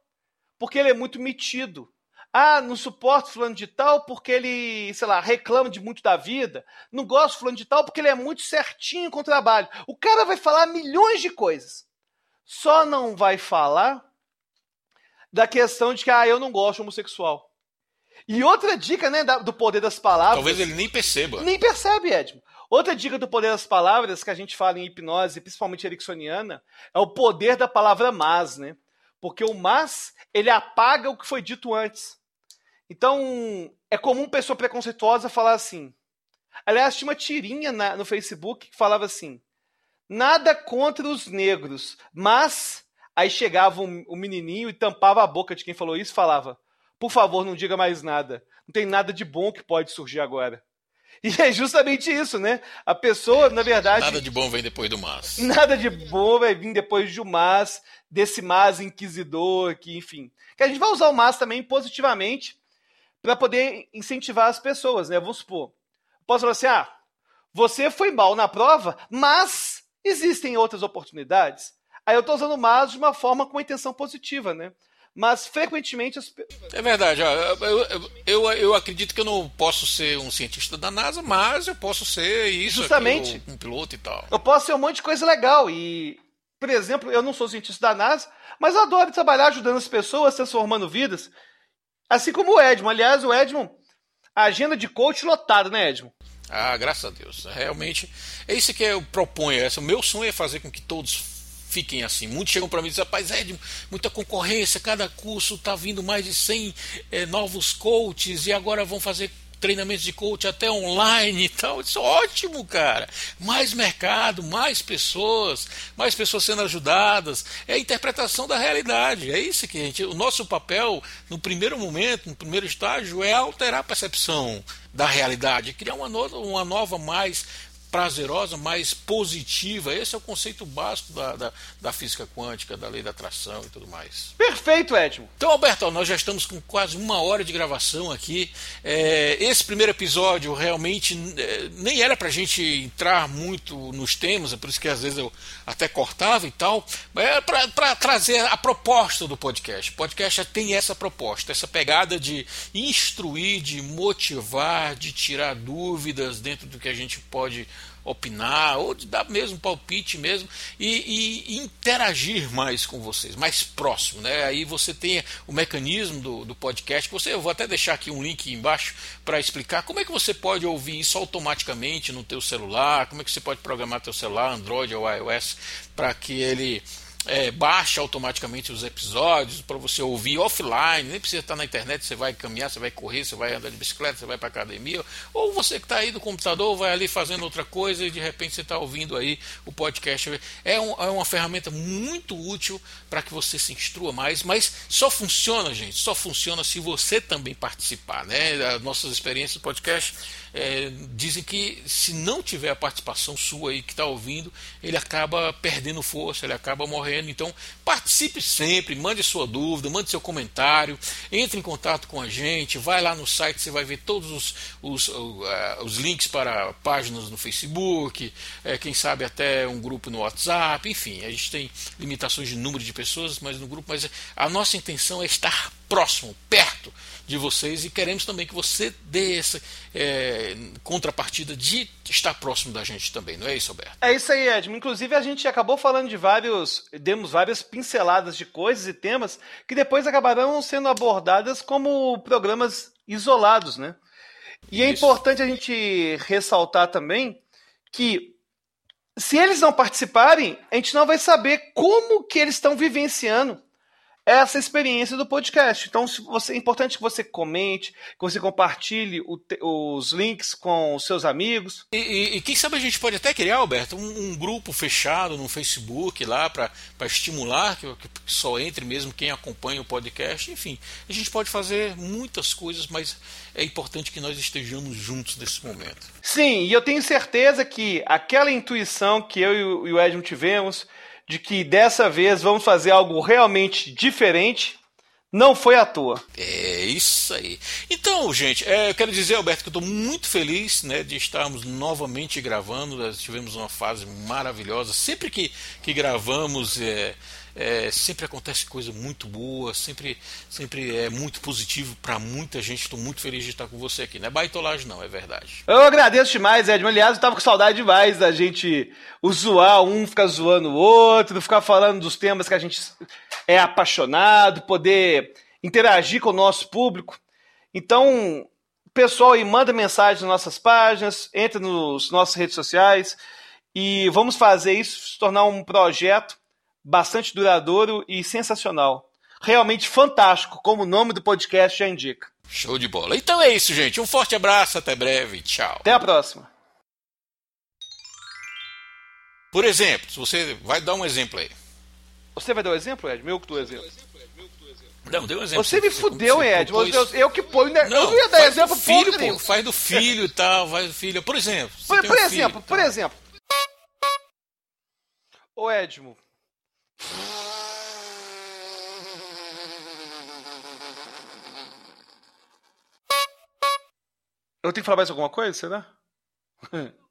Speaker 3: porque ele é muito metido. Ah, não suporto fulano de tal porque ele, sei lá, reclama de muito da vida. Não gosto de fulano de tal porque ele é muito certinho com o trabalho. O cara vai falar milhões de coisas. Só não vai falar da questão de que ah, eu não gosto de homossexual. E outra dica, né, do poder das palavras.
Speaker 2: Talvez ele nem perceba.
Speaker 3: Nem percebe, Edmo. Outra dica do poder das palavras que a gente fala em hipnose, principalmente ericksoniana, é o poder da palavra mas, né? Porque o mas, ele apaga o que foi dito antes. Então, é comum pessoa preconceituosa falar assim. Aliás, tinha uma tirinha na, no Facebook que falava assim: nada contra os negros, mas. Aí chegava o um, um menininho e tampava a boca de quem falou isso e falava: por favor, não diga mais nada. Não tem nada de bom que pode surgir agora. E é justamente isso, né? A pessoa, na verdade.
Speaker 2: Nada de bom vem depois do mas.
Speaker 3: Nada de bom vai vir depois do mas, desse mas inquisidor, que, enfim. Que a gente vai usar o mas também positivamente para poder incentivar as pessoas, né? Vamos supor. Posso falar assim: ah, você foi mal na prova, mas existem outras oportunidades. Aí eu estou usando o mas de uma forma com uma intenção positiva, né? mas frequentemente as...
Speaker 2: É verdade, ó, eu, eu, eu, acredito que eu não posso ser um cientista da NASA, mas eu posso ser isso,
Speaker 3: Justamente.
Speaker 2: Um piloto e tal.
Speaker 3: Eu posso ser um monte de coisa legal e, por exemplo, eu não sou cientista da NASA, mas adoro trabalhar ajudando as pessoas, transformando vidas, assim como o Edmond. Aliás, o Edmond, agenda de coach lotada, né, Edmond?
Speaker 2: Ah, graças a Deus. Realmente, é isso que eu proponho. O meu sonho é fazer com que todos fiquem assim. Muitos chegam para mim e dizem, rapaz, é muita concorrência, cada curso está vindo mais de 100 é, eh, novos coaches e agora vão fazer treinamentos de coach até online e tal. Isso é ótimo, cara. Mais mercado, mais pessoas, mais pessoas sendo ajudadas. É a interpretação da realidade. É isso que a gente. O nosso papel, no primeiro momento, no primeiro estágio, é alterar a percepção da realidade, criar uma, no, uma nova mais prazerosa, mais positiva. Esse é o conceito básico da, da, da, física quântica, da lei da atração e tudo mais.
Speaker 3: Perfeito, Edmo.
Speaker 2: Então, Alberto, nós já estamos com quase uma hora de gravação aqui. É, esse primeiro episódio realmente é, nem era para a gente entrar muito nos temas, é por isso que às vezes eu até cortava e tal, mas era para trazer a proposta do podcast. O podcast já tem essa proposta, essa pegada de instruir, de motivar, de tirar dúvidas dentro do que a gente pode opinar, ou de dar mesmo palpite mesmo, e, e, interagir mais com vocês, mais próximo. Né? Aí você tem o mecanismo do, do podcast, você, eu vou até deixar aqui um link embaixo para explicar como é que você pode ouvir isso automaticamente no teu celular, como é que você pode programar teu celular, Android ou iOS, para que ele é, baixa automaticamente os episódios para você ouvir offline, nem precisa estar na internet, você vai caminhar, você vai correr, você vai andar de bicicleta, você vai para academia, ou você que está aí no computador, vai ali fazendo outra coisa e de repente você está ouvindo aí o podcast. É, um, é uma ferramenta muito útil para que você se instrua mais, mas só funciona, gente, só funciona se você também participar. Né? As nossas experiências do podcast é, dizem que se não tiver a participação sua aí que está ouvindo, ele acaba perdendo força, ele acaba morrendo. Então participe sempre, mande sua dúvida, mande seu comentário, entre em contato com a gente, vai lá no site, você vai ver todos os, os, os links para páginas no Facebook, é, quem sabe até um grupo no WhatsApp, enfim, a gente tem limitações de número de pessoas, mas no grupo, mas a nossa intenção é estar próximo, perto de vocês e queremos também que você dê essa é, contrapartida de estar próximo da gente também, não é isso, Alberto?
Speaker 3: É isso aí, Edmo. Inclusive a gente acabou falando de vários, demos várias pinceladas de coisas e temas que depois acabarão sendo abordadas como programas isolados, né? E é isso. é importante a gente ressaltar também que se eles não participarem, a gente não vai saber como que eles estão vivenciando essa experiência do podcast. Então, se você, é importante que você comente, que você compartilhe o, os links com os seus amigos.
Speaker 2: E, e, e, quem sabe a gente pode até criar, Alberto, um, um grupo fechado no Facebook lá para estimular que, que, só entre mesmo quem acompanha o podcast. Enfim, a gente pode fazer muitas coisas, mas é importante que nós estejamos juntos nesse momento.
Speaker 3: Sim, e eu tenho certeza que aquela intuição que eu e o Edmund tivemos de que dessa vez vamos fazer algo realmente diferente, não foi à toa.
Speaker 2: É isso aí. Então, gente, é, eu quero dizer, Alberto, que eu estou muito feliz né, de estarmos novamente gravando. Nós tivemos uma fase maravilhosa. Sempre que, que gravamos, é, é, sempre acontece coisa muito boa, sempre, sempre é muito positivo para muita gente. Estou muito feliz de estar com você aqui. Não é baitolagem, não, é verdade.
Speaker 3: Eu agradeço demais, Edmo. Aliás, eu tava com saudade demais da gente zoar, um ficar zoando o outro, ficar falando dos temas que a gente é apaixonado, poder interagir com o nosso público. Então, pessoal aí manda mensagem nas nossas páginas, entra nos nossas redes sociais e vamos fazer isso se tornar um projeto bastante duradouro e sensacional. Realmente fantástico, como o nome do podcast já indica.
Speaker 2: Show de bola. Então é isso, gente. Um forte abraço, até breve. Tchau.
Speaker 3: Até a próxima.
Speaker 2: Por exemplo, se você vai dar um exemplo aí.
Speaker 3: Você vai dar um exemplo, Ed? Meu que tu exemplo.
Speaker 2: Não, deu um exemplo.
Speaker 3: Você me
Speaker 2: Você-
Speaker 3: fudeu,
Speaker 2: você
Speaker 3: Ed. Eu, eu que. Né?
Speaker 2: Não,
Speaker 3: eu não ia dar exemplo
Speaker 2: filho, pô, faz do filho e tal, faz do filho. Por exemplo,
Speaker 3: Por, por
Speaker 2: um filho
Speaker 3: exemplo,
Speaker 2: e
Speaker 3: por
Speaker 2: tal.
Speaker 3: exemplo. Ô Edmo. Eu tenho que falar mais alguma coisa, será?